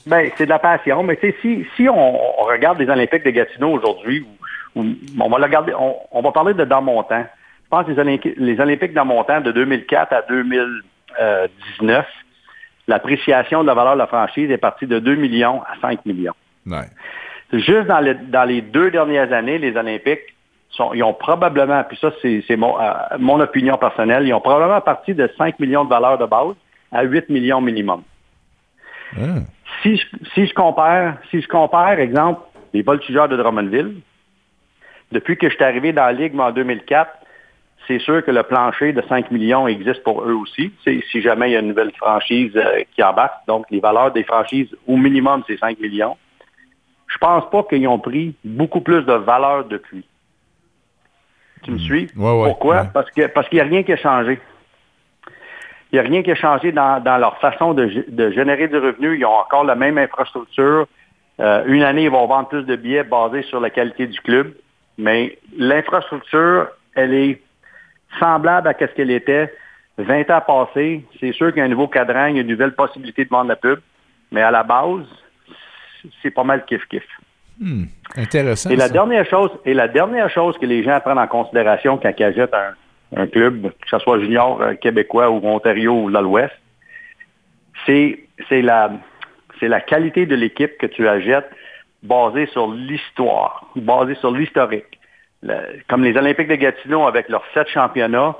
ben, c'est de la passion, mais tu sais, si, si on, on regarde les Olympiques de Gatineau aujourd'hui, ou, ou- on va le regarder, on, on va parler de dans mon temps. Je pense que les, Olympi- les Olympiques dans mon temps, de 2004 à 2019, l'appréciation de la valeur de la franchise est partie de 2 millions à 5 millions. Ouais. Juste dans, le- dans les deux dernières années, les Olympiques, sont, ils ont probablement, puis ça c'est mon, euh, mon opinion personnelle, ils ont probablement parti de 5 millions de valeur de base à 8 millions minimum. Hein? Si je, si je compare, si je compare, exemple, les voltigeurs de Drummondville, depuis que je suis arrivé dans la Ligue en 2004, c'est sûr que le plancher de 5 millions existe pour eux aussi. Si jamais il y a une nouvelle franchise euh, qui embarque, donc les valeurs des franchises, au minimum, c'est 5 millions. Je pense pas qu'ils ont pris beaucoup plus de valeur depuis. Tu me suis? Ouais, ouais, Pourquoi? ouais. Parce que parce qu'il n'y a rien qui a changé. Il n'y a rien qui a changé dans, dans leur façon de, de générer du revenu. Ils ont encore la même infrastructure. Euh, une année, ils vont vendre plus de billets basés sur la qualité du club. Mais l'infrastructure, elle est semblable à ce qu'elle était 20 ans passés. C'est sûr qu'il y a un nouveau cadran, il y a une nouvelle possibilité de vendre la pub. Mais à la base, c'est pas mal kiff-kiff. Hmm. Intéressant. Et la ça. dernière chose, et la dernière chose que les gens prennent en considération quand ils achètent un, un club, que ce soit junior euh, québécois ou Ontario ou l'Ouest, c'est la la qualité de l'équipe que tu achètes basée sur l'histoire, basée sur l'historique. Le- Comme les Olympiques de Gatineau avec leurs sept championnats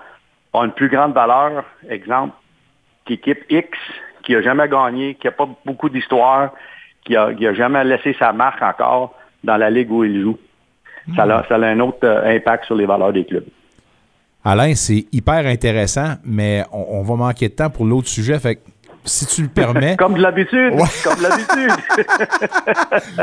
ont une plus grande valeur, exemple, qu'équipe X qui a jamais gagné, qui a pas beaucoup d'histoire, qui a, qui a jamais laissé sa marque encore dans la ligue où il joue. Ça, a, ça a un autre euh, impact sur les valeurs des clubs. Alain, c'est hyper intéressant, mais on, on va manquer de temps pour l'autre sujet. Fait que si tu le permets. [LAUGHS] Comme de l'habitude. Comme de l'habitude.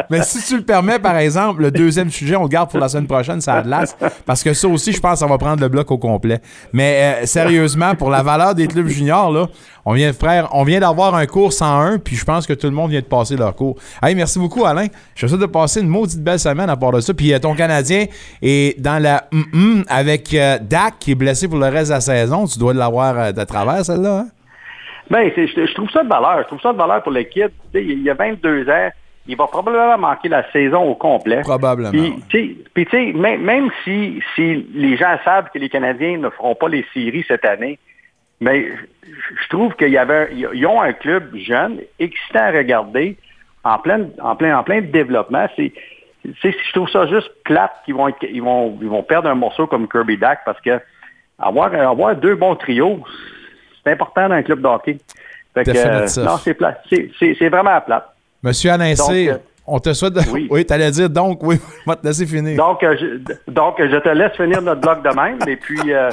[LAUGHS] mais si tu le permets, par exemple, le deuxième sujet, on le garde pour la semaine prochaine, ça Atlas. Parce que ça aussi, je pense ça va prendre le bloc au complet. Mais euh, sérieusement, pour la valeur des clubs juniors, là, on vient faire, on vient d'avoir un cours 101, puis je pense que tout le monde vient de passer leur cours. Hey, merci beaucoup, Alain. Je suis sûr de passer une maudite belle semaine à part de ça. Puis euh, ton Canadien est dans la mm-mm avec euh, Dak qui est blessé pour le reste de la saison. Tu dois l'avoir euh, de travers, celle-là. Hein? Ben, c'est- je, je trouve ça de valeur. Je trouve ça de valeur pour l'équipe. Tu sais, Il y a 22 ans. Il va probablement manquer la saison au complet. Probablement. Puis, tu sais- même, même si, si les gens savent que les Canadiens ne feront pas les séries cette année, mais je je trouve qu'il y avait, ils ont un club jeune, excitant à regarder, en plein, en plein, en plein développement. C'est, je trouve ça juste plate qu'ils vont, être- ils vont, ils vont perdre un morceau comme Kirby Dak parce que avoir, avoir deux bons trios, c'est important dans un club de hockey. Fait que, euh, Définitif. non, c'est plate. C'est, vraiment plate. Monsieur Alain Donc, euh, on te souhaite. de- oui. [LAUGHS] Oui, t'allais dire donc, oui, [LAUGHS] je vais te laisser finir. Donc, euh, je, donc, je te laisse finir notre bloc de même. Et puis, euh,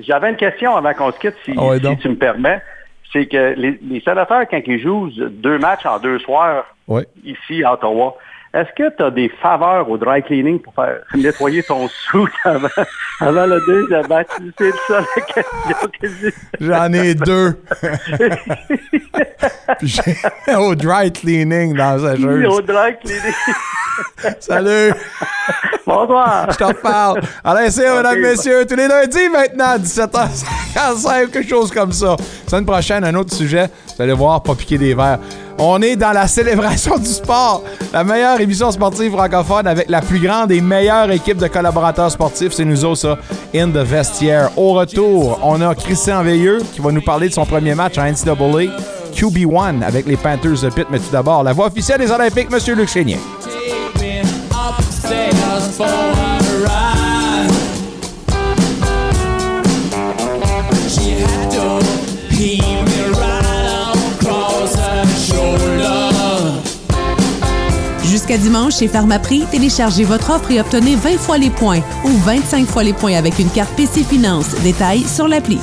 j'avais une question avant qu'on se quitte, si, Ah si tu me permets. C'est que les, les sénateurs, quand ils jouent deux matchs en deux soirs Oui. ici à Ottawa, est-ce que tu as des faveurs au dry cleaning pour faire nettoyer ton [LAUGHS] sou avant, avant le deuxième match? C'est ça la question que j'ai. J'en ai deux. [LAUGHS] [LAUGHS] Au dry cleaning dans sa Au chemise. dry cleaning. Salut! Bonsoir! Je t'en reparle. Alain Cyr, mesdames, Ok. messieurs, tous les lundis maintenant, à 17h55, quelque chose comme ça. Semaine prochaine, un autre sujet. Vous allez voir, pas piquer des verres. On est dans la célébration du sport. La meilleure émission sportive francophone avec la plus grande et meilleure équipe de collaborateurs sportifs. C'est nous autres. In the vestiaire. Au retour, on a Christian Veilleux qui va nous parler de son premier match en NCAA. QB1 avec les Panthers de Pitt. Mais tout d'abord, la voix officielle des Olympiques, Monsieur Luc Chénier. Dimanche, chez Pharmaprix, téléchargez votre offre et obtenez 20 fois les points ou 25 fois les points avec une carte PC Finance. Détails sur l'appli.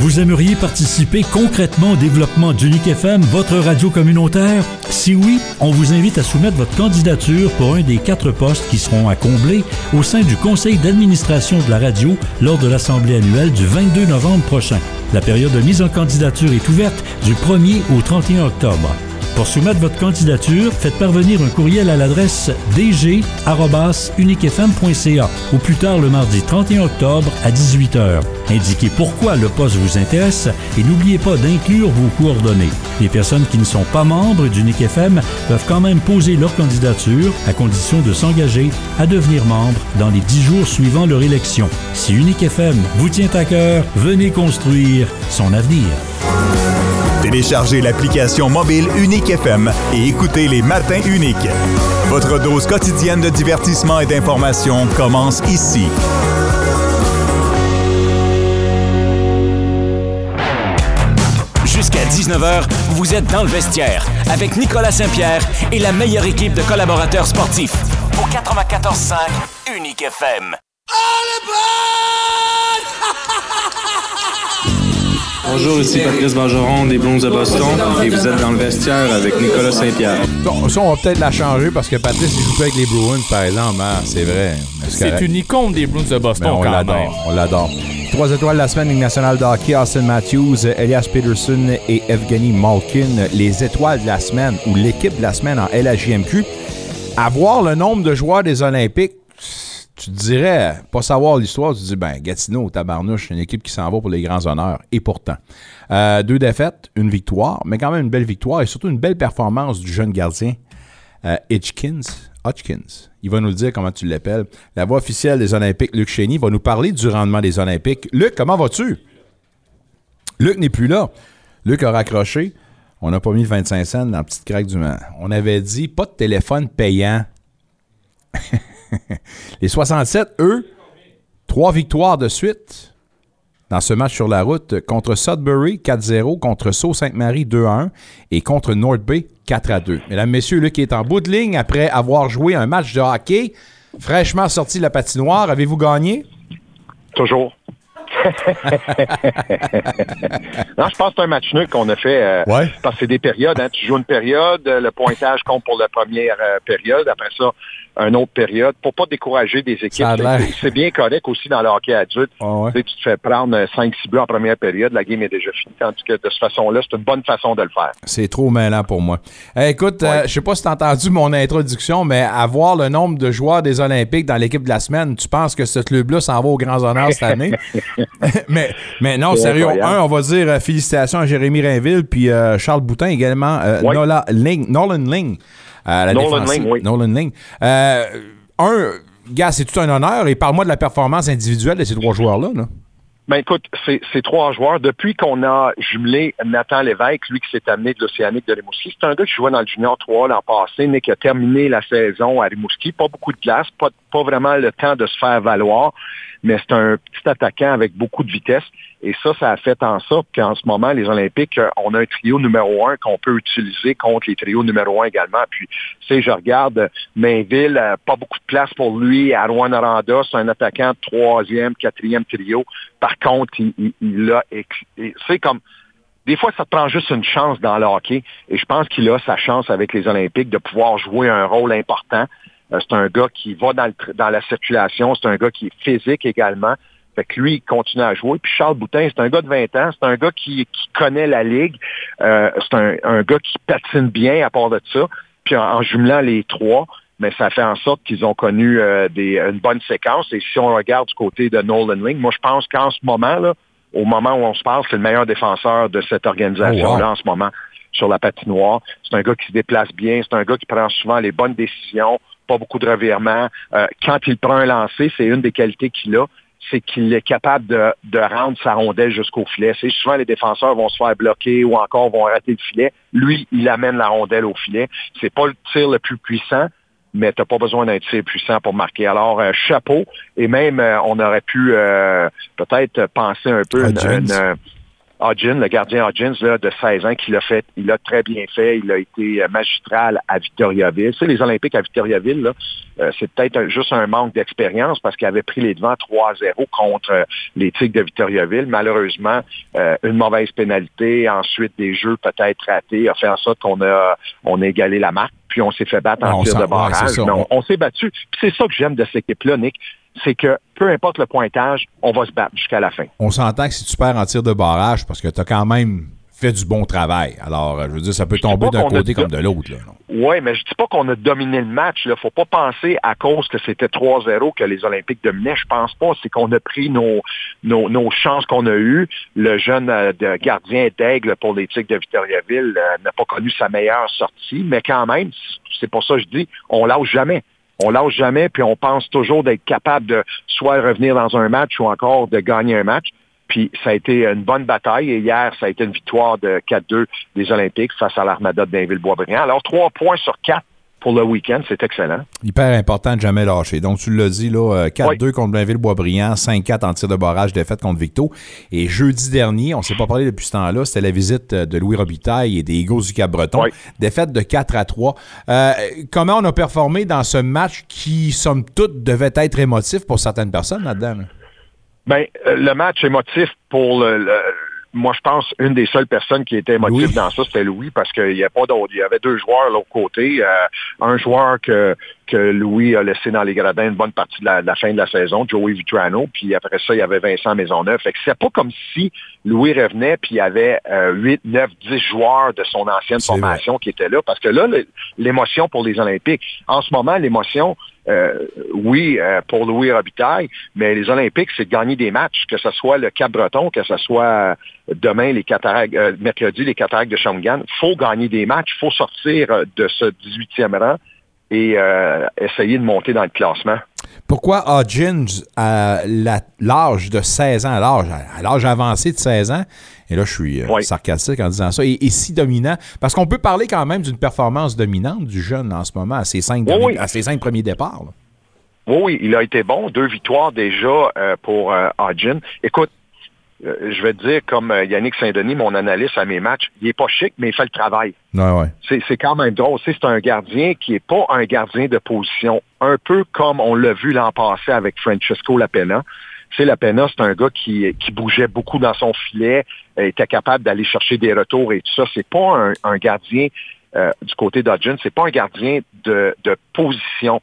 Vous aimeriez participer concrètement au développement d'Unique FM, votre radio communautaire? Si oui, on vous invite à soumettre votre candidature pour un des quatre postes qui seront à combler au sein du conseil d'administration de la radio lors de l'assemblée annuelle du 22 novembre prochain. La période de mise en candidature est ouverte du 1er au 31 octobre. Pour soumettre votre candidature, faites parvenir un courriel à l'adresse dg.uniquefm.ca ou plus tard le mardi 31 octobre à 18h. Indiquez pourquoi le poste vous intéresse et n'oubliez pas d'inclure vos coordonnées. Les personnes qui ne sont pas membres d'Unique FM peuvent quand même poser leur candidature à condition de s'engager à devenir membre dans les 10 jours suivant leur élection. Si Unique FM vous tient à cœur, venez construire son avenir. Téléchargez l'application mobile Unique FM et écoutez les matins uniques. Votre dose quotidienne de divertissement et d'information commence ici. Jusqu'à 19h, vous êtes dans le vestiaire avec Nicolas Saint-Pierre et la meilleure équipe de collaborateurs sportifs. Au 94.5 Unique FM. [LAUGHS] Bonjour, ici Patrice Bergeron des Blues de Boston et vous êtes dans le vestiaire avec Nicolas Saint-Pierre. Bon, ça, on va peut-être la changer parce que Patrice, il joue pas avec les Bruins, par exemple. hein, c'est vrai. C'est une icône des Blues de Boston, Mais on quand même. l'adore, on l'adore. Trois étoiles de la semaine, Ligue nationale de hockey, Austin Matthews, Elias Peterson et Evgeny Malkin. Les étoiles de la semaine ou l'équipe de la semaine en LHJMQ. Avoir le nombre de joueurs des Olympiques, tu te dirais, pas savoir l'histoire, tu te dis, ben, Gatineau, tabarnouche, c'est une équipe qui s'en va pour les grands honneurs. Et pourtant, euh, deux défaites, une victoire, mais quand même une belle victoire et surtout une belle performance du jeune gardien euh, Hitchkins. Hodgkins. Il va nous le dire comment tu l'appelles. La voix officielle des Olympiques, Luc Chény, va nous parler du rendement des Olympiques. Luc, comment vas-tu? Luc n'est plus là. Luc a raccroché. On n'a pas mis le 25 cents dans la petite craque du main. On avait dit pas de téléphone payant. [LAUGHS] Les 67, eux, trois victoires de suite dans ce match sur la route contre Sudbury 4-0, contre Sault-Sainte-Marie 2-1 et contre North Bay 4-2. Mesdames, Messieurs, Luc est en bout de ligne après avoir joué un match de hockey fraîchement sorti de la patinoire. Avez-vous gagné? Toujours. [LAUGHS] non, je pense que c'est un match nul qu'on a fait. euh, Parce que c'est des périodes. Hein. Tu joues une période, euh, le pointage compte pour la première euh, période. Après ça, une autre période. Pour pas décourager des équipes. C'est- bien correct aussi dans le hockey adulte. Tu sais, Tu te fais prendre 5-6 buts en première période, la game est déjà finie. Tandis que de cette façon-là, c'est une bonne façon de le faire. C'est trop mêlant pour moi. Eh, écoute, euh, je sais pas si tu as entendu mon introduction, mais avoir le nombre de joueurs des Olympiques dans l'équipe de la semaine, tu penses que ce club-là s'en va aux grands honneurs cette année? [LAUGHS] [LAUGHS] mais, mais non, sérieux. incroyable. Un, on va dire euh, félicitations à Jérémy Rainville puis euh, Charles Boutin également. euh, Ouais. Nola Ling, Nolan Ling. À la Nolan. Ling, oui. Nolan Ling. Euh, un, gars, c'est tout un honneur. Et parle-moi de la performance individuelle de ces trois joueurs-là. là. Ben écoute, c'est trois joueurs. Depuis qu'on a jumelé Nathan Lévesque, lui qui s'est amené de l'Océanique de Rimouski, c'est un gars qui jouait dans le Junior 3 l'an passé, mais qui a terminé la saison à Rimouski. Pas beaucoup de glace, pas, pas vraiment le temps de se faire valoir, mais c'est un petit attaquant avec beaucoup de vitesse. Et ça, ça a fait en sorte qu'en ce moment, les Olympiques, euh, on a un trio numéro un qu'on peut utiliser contre les trios numéro un également. Puis, tu sais, je regarde euh, Mainville, euh, pas beaucoup de place pour lui. Arwan Aranda, c'est un attaquant de troisième, quatrième trio. Par contre, il, il, il a... C'est comme... Des fois, ça te prend juste une chance dans le hockey. Et je pense qu'il a sa chance avec les Olympiques de pouvoir jouer un rôle important. Euh, c'est un gars qui va dans, le dans la circulation. C'est un gars qui est physique également. Fait que lui, il continue à jouer. Puis Charles Boutin, c'est un gars de 20 ans. C'est un gars qui, qui connaît la ligue. Euh, c'est un, un gars qui patine bien à part de ça. Puis en, en jumelant les trois, mais ça fait en sorte qu'ils ont connu euh, des, une bonne séquence. Et si on regarde du côté de Nolan Ling, moi, je pense qu'en ce moment, là, au moment où on se parle, c'est le meilleur défenseur de cette organisation-là Oh, wow. en ce moment sur la patinoire. C'est un gars qui se déplace bien. C'est un gars qui prend souvent les bonnes décisions, pas beaucoup de revirements. Euh, quand il prend un lancer, c'est une des qualités qu'il a c'est qu'il est capable de, de rendre sa rondelle jusqu'au filet. C'est souvent les défenseurs vont se faire bloquer ou encore vont rater le filet. Lui, il amène la rondelle au filet. C'est pas le tir le plus puissant, mais tu n'as pas besoin d'un tir puissant pour marquer. Alors, euh, chapeau. Et même, euh, on aurait pu euh, peut-être penser un peu... une- une, Hodgins, le gardien Hodgins là, de 16 ans, qui l'a fait, il l'a très bien fait, il a été euh, magistral à Victoriaville. Tu sais, les Olympiques à Victoriaville, là, euh, c'est peut-être juste un manque d'expérience parce qu'il avait pris les devants 3-0 contre euh, les Tigres de Victoriaville. Malheureusement, euh, une mauvaise pénalité, ensuite des jeux peut-être ratés, a fait en sorte qu'on a, on a égalé la marque, puis on s'est fait battre Ouais, en tir de ouais, barrage. mais on, on s'est battu. Puis c'est ça que j'aime de cette équipe-là, Nick, c'est que peu importe le pointage, on va se battre jusqu'à la fin. On s'entend que si tu perds en tir de barrage, parce que tu as quand même fait du bon travail. Alors, je veux dire, ça peut tomber d'un côté comme de l'autre. Oui, mais je dis pas qu'on a dominé le match. Il faut pas penser à cause que c'était 3-0 que les Olympiques dominaient. Je pense pas. C'est qu'on a pris nos, nos, nos chances qu'on a eues. Le jeune euh, de gardien d'aigle pour les Tigres de Victoriaville euh, n'a pas connu sa meilleure sortie, mais quand même, c'est pour ça que je dis, on lâche jamais. On lâche jamais, puis on pense toujours d'être capable de soit revenir dans un match ou encore de gagner un match. Puis ça a été une bonne bataille et hier, ça a été une victoire de 4-2 des Olympiques face à l'Armada de Blainville-Boisbriand. Alors, trois points sur quatre pour le week-end, c'est excellent. Hyper important de jamais lâcher. Donc, tu l'as dit, là, euh, 4-2 contre Blainville-Boisbriand, 5-4 en tir de barrage, défaite contre Victo. Et jeudi dernier, on ne s'est pas parlé depuis ce temps-là, c'était la visite euh, de Louis Robitaille et des Eagles du Cap-Breton. Défaite de 4 à 3. Euh, comment on a performé dans ce match qui, somme toute, devait être émotif pour certaines personnes là-dedans? là? Ben, euh, le match émotif pour le, le- moi, je pense une des seules personnes qui était émotive dans ça, c'était Louis, parce qu'il y a pas d'autre. Il y avait deux joueurs de l'autre côté. Euh, un joueur que, que Louis a laissé dans les gradins une bonne partie de la, de la fin de la saison, Joey Vitrano, puis après ça, il y avait Vincent Maisonneuve. Fait que c'est pas comme si Louis revenait, puis il y avait euh, 8, 9, 10 joueurs de son ancienne formation qui étaient là, parce que là, l'émotion pour les Olympiques, en ce moment, l'émotion, euh, oui, euh, pour Louis Robitaille, mais les Olympiques, c'est de gagner des matchs, que ce soit le Cap-Breton, que ce soit demain, les cataractes, euh, mercredi, les cataractes de Shawinigan. faut gagner des matchs, faut sortir de ce 18e rang et euh, essayer de monter dans le classement. Pourquoi Hodgins, à l'âge de 16 ans, à l'âge, à l'âge avancé de 16 ans, et là je suis euh, sarcastique en disant ça, est, est si dominant? Parce qu'on peut parler quand même d'une performance dominante du jeune en ce moment à ses cinq, Oui, derniers- oui. à ses cinq premiers départs. là. Oui, il a été bon. Deux victoires déjà euh, pour euh, Hodgin. Écoute, je vais te dire, comme euh, Yannick Saint-Denis, mon analyste à mes matchs, il est pas chic, mais il fait le travail. Ouais, ouais. C'est c'est quand même drôle. C'est un gardien qui est pas un gardien de position, un peu comme on l'a vu l'an passé avec Francesco Lapena. Sais, Lapena, c'est un gars qui, qui bougeait beaucoup dans son filet, euh, était capable d'aller chercher des retours et tout ça. C'est pas un, un gardien euh, du côté d'Hodgin, c'est pas un gardien de, de position.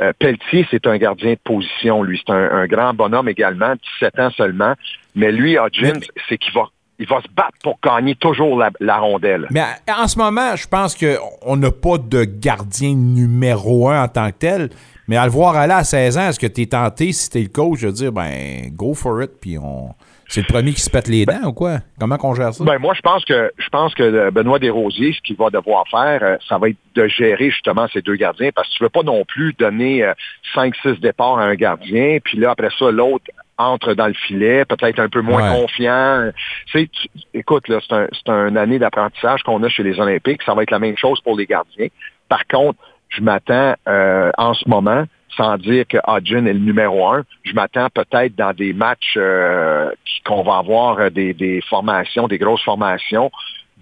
Euh, Pelletier, c'est un gardien de position, lui. C'est un, un grand bonhomme également, 17 ans seulement. Mais lui, Hodgins, c'est qu'il va, il va se battre pour gagner toujours la, la rondelle. Mais en ce moment, je pense qu'on n'a pas de gardien numéro un en tant que tel. Mais à le voir aller à 16 ans, est-ce que tu es tenté, si tu es le coach, de dire, ben, go for it, puis on. C'est le premier qui se pète les dents ou quoi? Comment qu'on gère ça? Ben moi, je pense que je pense que euh, Benoît Desrosiers, ce qu'il va devoir faire, euh, ça va être de gérer justement ces deux gardiens, parce que tu veux pas non plus donner euh, 5-6 départs à un gardien, puis là, après ça, l'autre entre dans le filet, peut-être un peu moins Ouais. confiant. Tu sais, tu- écoute, là, c'est un, c'est une année d'apprentissage qu'on a chez les Olympiques. Ça va être la même chose pour les gardiens. Par contre, je m'attends euh, en ce moment, sans dire que Hodgin est le numéro un, je m'attends peut-être dans des matchs euh, qu'on va avoir euh, des, des formations, des grosses formations,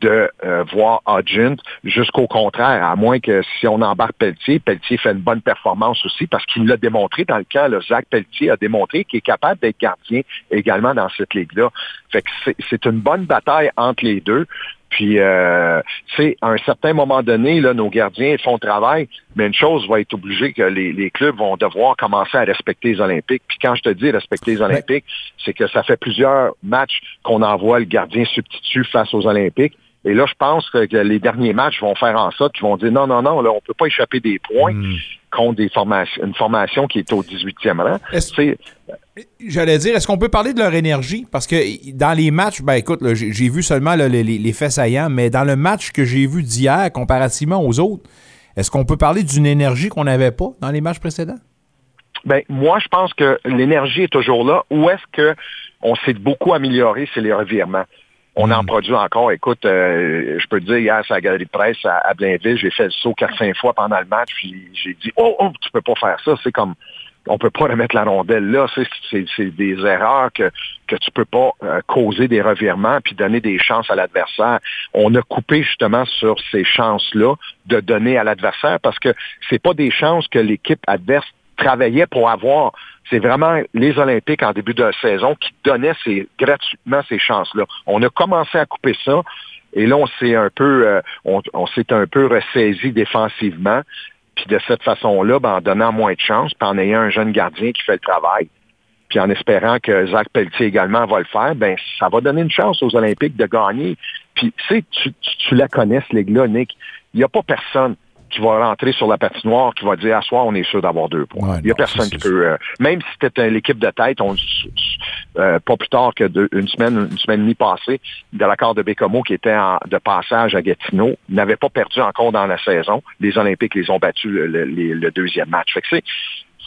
de euh, voir Hodgins jusqu'au contraire, à moins que si on embarque Pelletier, Pelletier fait une bonne performance aussi parce qu'il l'a démontré dans le camp. Là, Zach Pelletier a démontré qu'il est capable d'être gardien également dans cette ligue-là. Fait que c'est- c'est une bonne bataille entre les deux. Puis, euh, à un certain moment donné, là, nos gardiens font le travail, mais une chose va être obligée que les, les clubs vont devoir commencer à respecter les Olympiques. Puis quand je te dis respecter les Olympiques, c'est que ça fait plusieurs matchs qu'on envoie le gardien substitut face aux Olympiques. Et là, je pense que, les derniers matchs vont faire en sorte qu'ils vont dire non, non, non, là, on peut pas échapper des points contre des formations, une formation qui est au 18e rang. J'allais dire, est-ce qu'on peut parler de leur énergie? Parce que dans les matchs, ben écoute, j'ai vu seulement là, les, les- les faits saillants, mais dans le match que j'ai vu d'hier, comparativement aux autres, est-ce qu'on peut parler d'une énergie qu'on n'avait pas dans les matchs précédents? Ben, moi, je pense que l'énergie est toujours là. Où est-ce que on s'est beaucoup amélioré, c'est les revirements? On en produit encore. Écoute, euh, je peux te dire, hier, à la galerie de presse à, à Blainville, j'ai fait le saut 4-5 fois pendant le match, puis j'ai dit, oh, oh, tu peux pas faire ça. C'est comme, on peut pas remettre la rondelle là. C'est, des erreurs que, que tu peux pas euh, causer des revirements puis donner des chances à l'adversaire. On a coupé justement sur ces chances-là de donner à l'adversaire parce que c'est pas des chances que l'équipe adverse travaillait pour avoir. C'est vraiment les Olympiques en début de saison qui donnaient ces, gratuitement ces chances-là. On a commencé à couper ça. Et là, on s'est un peu, euh, on, s'est un peu ressaisi défensivement. Puis de cette façon-là, ben, en donnant moins de chance, puis en ayant un jeune gardien qui fait le travail, puis en espérant que Zach Pelletier également va le faire, ben ça va donner une chance aux Olympiques de gagner. Puis tu sais, tu, la connais, ce ligue-là, Nick. Il n'y a pas personne qui va rentrer sur la patinoire qui va dire à soir, on est sûr d'avoir deux points. Il n'y a personne qui peut. euh, même si c'était l'équipe de tête, on, euh, pas plus tard que deux- une semaine, une semaine et demie passée, de l'accord de Bécomo qui était en- de passage à Gatineau, n'avait pas perdu encore dans la saison. Les Olympiques les ont battus le, le- le deuxième match. Fait que c'est,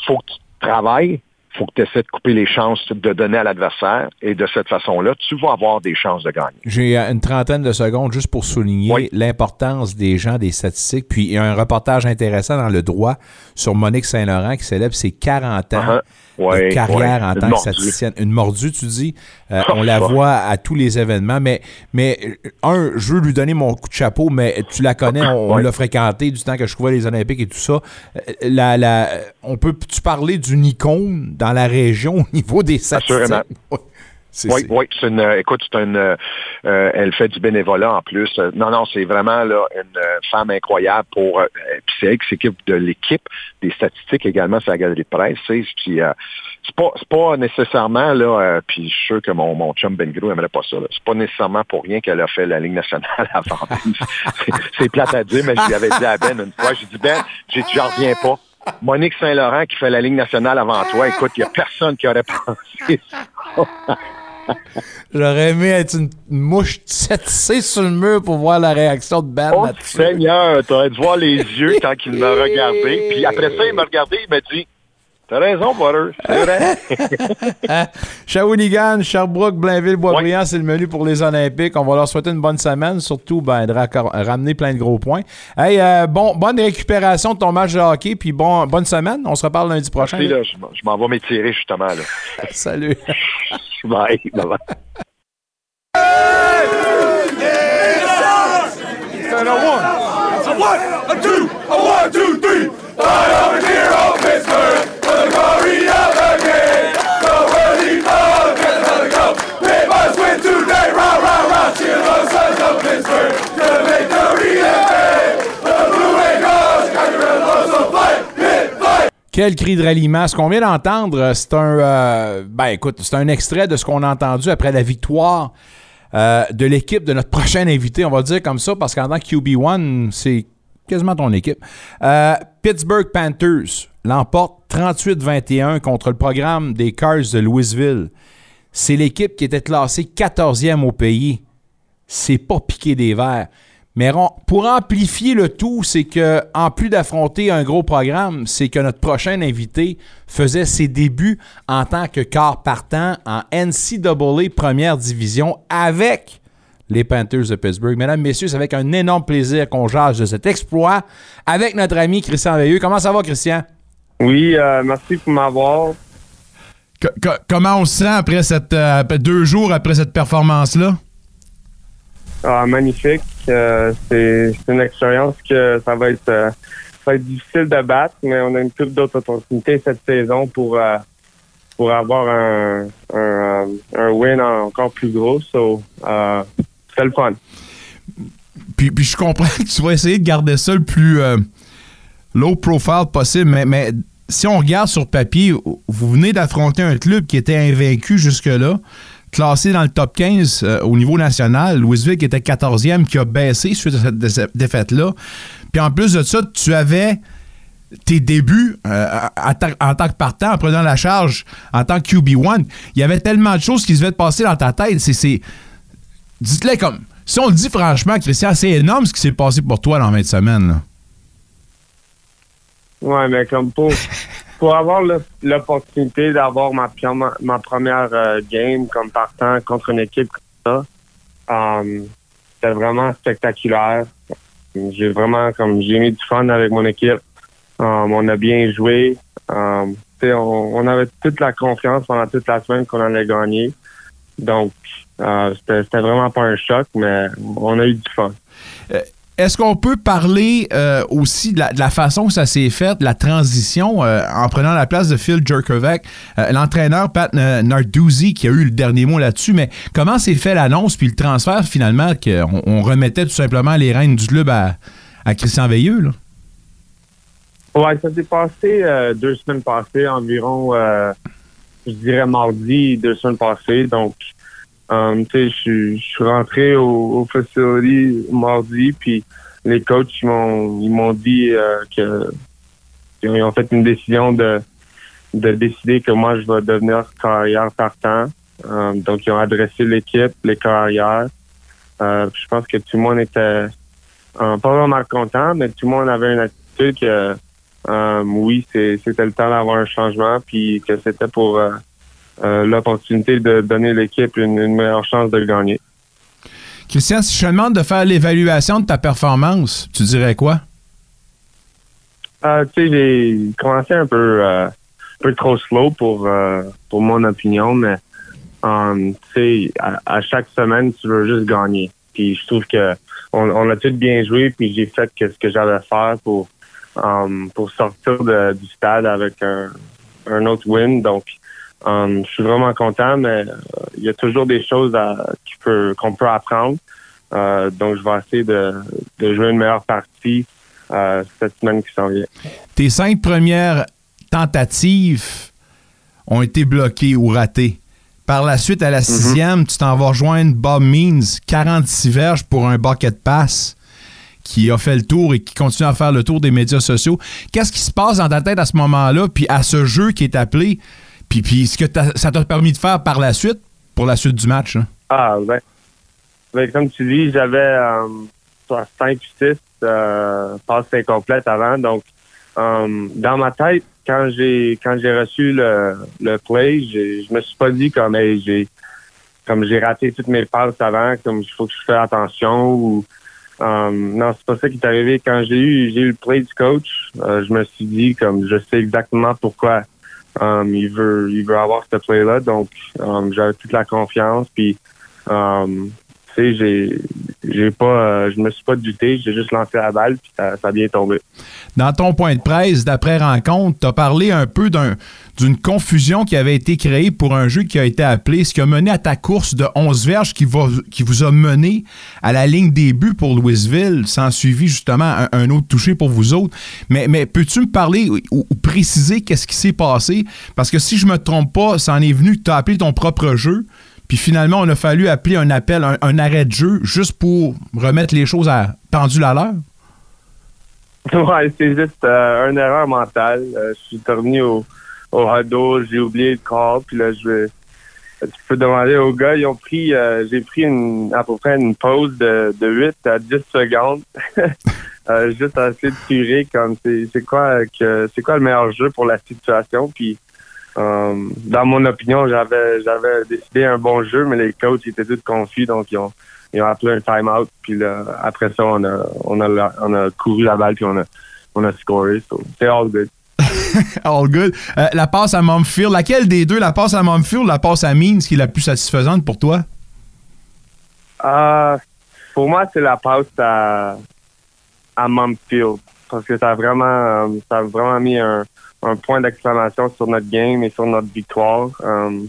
faut que tu travailles, faut que tu essaies de couper les chances de donner à l'adversaire, et de cette façon-là, tu vas avoir des chances de gagner. J'ai euh, une trentaine de secondes juste pour souligner l'importance des gens, des statistiques. Puis il y a un reportage intéressant dans le droit sur Monique Saint-Laurent qui célèbre ses 40 ans Uh-huh. Ouais, de carrière ouais. en tant que statisticienne. Une mordue, tu dis? Euh, Oh, on la voit à tous les événements. Mais, mais euh, un, je veux lui donner mon coup de chapeau, mais tu la connais, on, l'a fréquenté du temps que je couvrais les Olympiques et tout ça. Euh, La, la, on peut-tu parler d'une icône dans la région au niveau des statistiques? Oui, oui, c'est une, euh, écoute, c'est une, euh, euh, elle fait du bénévolat en plus. Non, non, c'est vraiment là une femme incroyable pour. puis c'est elle qui s'occupe de l'équipe, des statistiques également sur la galerie de presse. Puis c'est pas, c'est pas nécessairement là. euh, puis je suis sûr que mon, mon chum Ben Grou aimerait pas ça. là. C'est pas nécessairement pour rien qu'elle a fait la Ligue nationale avant. [LAUGHS] c'est, c'est plate à dire, mais je lui avais dit à Ben une fois. J'ai dit Ben, j'en reviens pas. Monique Saint-Laurent qui fait la Ligue nationale avant toi, écoute, il n'y a personne qui aurait pensé ça. J'aurais aimé être une mouche tissée sur le mur pour voir la réaction de Ben Oh. Seigneur, t'aurais dû voir les yeux quand il m'a regardé. Puis après ça, il m'a regardé, il m'a dit T'as raison, Butter, c'est vrai. Shawinigan, Sherbrooke, Blainville, Boisbriand, c'est le menu pour les Olympiques. On va leur souhaiter une bonne semaine, surtout ben, de ramener plein de gros points. Hey, euh, bon, bonne récupération de ton match de hockey, puis bon, bonne semaine. On se reparle lundi prochain. Merci, là, je m'en- je m'en vais m'étirer justement. Là. Salut. Bye. Bye bye. And a one, a one, a two, a one, two, three over here on Pittsburgh for the glory of the game. The worthy of get another go. We must win today. Rah, rah, rah. Cheer the sons of Pittsburgh to the victory and fame. The blue and gold, got your red so fight, hit, fight. Quel cri de ralliement. Ce qu'on vient d'entendre, euh, c'est un. euh, ben écoute, c'est un extrait de ce qu'on a entendu après la victoire euh, de l'équipe de notre prochain invité. On va dire comme ça, parce qu'en tant que QB1, c'est quasiment ton équipe. Pittsburgh Panthers l'emporte 38-21 contre le programme des Cars de Louisville. C'est l'équipe qui était classée 14e au pays. C'est pas piqué des verres. Mais pour amplifier le tout, c'est que en plus d'affronter un gros programme, c'est que notre prochain invité faisait ses débuts en tant que quart partant en NCAA première division avec les Panthers de Pittsburgh. Mesdames, messieurs, c'est avec un énorme plaisir qu'on jase de cet exploit avec notre ami Christian Veilleux. Comment ça va, Christian? Oui, euh, merci pour m'avoir. comment on se sent après cette, euh, après deux jours après cette performance-là? Ah, magnifique. C'est une expérience que ça va être euh, ça va être difficile de battre, mais on a une couple d'autres opportunités cette saison pour euh, pour avoir un, un, euh, win encore plus gros. So, c'est le fun. Puis, puis je comprends que tu vas essayer de garder ça le plus low profile possible, mais, mais si on regarde sur papier, vous venez d'affronter un club qui était invaincu jusque-là, classé dans le top 15 euh, au niveau national. Louisville qui était 14e, qui a baissé suite à cette dé- défaite-là. Puis en plus de ça, tu avais tes débuts euh, en, tant- que partant, en prenant la charge en tant que QB1. Il y avait tellement de choses qui se devaient te passer dans ta tête. C'est- dites-le comme. Si on le dit franchement, Christian, c'est énorme ce qui s'est passé pour toi dans 20 semaines. Ouais, mais comme pour, pour avoir l'opportunité d'avoir ma, première euh, game comme partant contre une équipe comme ça, euh, c'était vraiment spectaculaire. J'ai vraiment comme j'ai mis du fun avec mon équipe. Euh, on a bien joué. Euh, sais, on, avait toute la confiance pendant toute la semaine qu'on allait gagner. Donc, euh, c'était vraiment pas un choc, mais on a eu du fun. Est-ce qu'on peut parler euh, aussi de la, façon que ça s'est fait, la transition euh, en prenant la place de Phil Jerkovic, euh, l'entraîneur Pat Narduzzi qui a eu le dernier mot là-dessus, mais comment s'est fait l'annonce puis le transfert finalement qu'on on remettait tout simplement les rênes du club à, à Christian Veilleux? Là? Ouais, ça s'est passé deux semaines passées, environ, je dirais mardi, deux semaines passées. Donc, euh, je suis- rentré au, facility mardi, puis les coachs m'ont ils m'ont dit euh, que ils ont fait une décision de de décider que moi je vais devenir carrière partant. Euh, donc, ils ont adressé l'équipe, les carrières. Je pense que tout le monde était pas vraiment content, mais tout le monde avait une attitude que oui, c'était le temps d'avoir un changement, puis que c'était pour l'opportunité de donner l'équipe une, une meilleure chance de gagner. Christian, si je te demande de faire l'évaluation de ta performance, tu dirais quoi? Euh, tu sais, j'ai commencé un peu, euh, un peu trop slow pour, euh, pour mon opinion, mais um, tu sais, à, à chaque semaine, tu veux juste gagner. Puis je trouve que on, on a tout bien joué, puis j'ai fait que ce que j'avais à faire pour, um, pour sortir de- du stade avec un, un autre win. Donc, um, je suis vraiment content, mais euh, il y a toujours des choses peut- qu'on peut apprendre. Euh, donc, je vais essayer de, de jouer une meilleure partie euh, cette semaine qui s'en vient. Tes cinq premières tentatives ont été bloquées ou ratées. Par la suite, à la sixième, tu t'en vas rejoindre Bob Means, 46 verges pour un bucket pass qui a fait le tour et qui continue à faire le tour des médias sociaux. Qu'est-ce qui se passe dans ta tête à ce moment-là, puis à ce jeu qui est appelé, puis, puis ce que ça t'a permis de faire par la suite, pour la suite du match? hein? Ah, ben, ben, comme tu dis, j'avais euh, soit 5 ou 6 euh, passes incomplètes avant. Donc, euh, dans ma tête, quand j'ai quand j'ai reçu le, le play, je me suis pas dit comme hey, j'ai comme j'ai raté toutes mes passes avant, comme il faut que je fasse attention ou euh, non, c'est pas ça qui est arrivé. Quand j'ai eu j'ai eu le play du coach, euh, je me suis dit comme je sais exactement pourquoi il veut il veut avoir ce play là. Donc euh, j'avais toute la confiance puis euh, tu sais, pas, euh, je me suis pas douté, j'ai juste lancé la balle puis ça, a bien tombé. Dans ton point de presse d'après-rencontre, tu as parlé un peu d'un- d'une confusion qui avait été créée pour un jeu qui a été appelé, ce qui a mené à ta course de 11 verges qui, vous a mené à la ligne des buts pour Louisville, sans suivi justement un, autre touché pour vous autres. Mais, peux-tu me parler ou, préciser qu'est-ce qui s'est passé? Parce que si je me trompe pas, ça en est venu que tu appelé ton propre jeu. Puis finalement, on a fallu appeler un appel, un, arrêt de jeu, juste pour remettre les choses à pendule à l'heure. Ouais, c'est juste euh, une erreur mentale. Euh, je suis revenu au, au huddle, j'ai oublié le call, puis là, je vais, tu peux demander aux gars, ils ont pris, euh, j'ai pris une, à peu près une pause de, de 8 à 10 secondes, [LAUGHS] juste essayer de tirer comme c'est quoi que, c'est quoi le meilleur jeu pour la situation, puis euh, dans mon opinion, j'avais, j'avais décidé un bon jeu, mais les coachs étaient tous confus, donc ils ont, ils ont appelé un time-out, puis là, après ça, on a, on a, la- on a couru la balle, puis on a, on a scoré, so c'est all good. [LAUGHS] All good. Euh, la passe à Mumfield, laquelle des deux, la passe à Mumfield ou la passe à Means, qui est la plus satisfaisante pour toi? Euh, pour moi, c'est la passe à, à Mumfield. Parce que ça a vraiment, ça a vraiment mis un, un point d'exclamation sur notre game et sur notre victoire. Euh,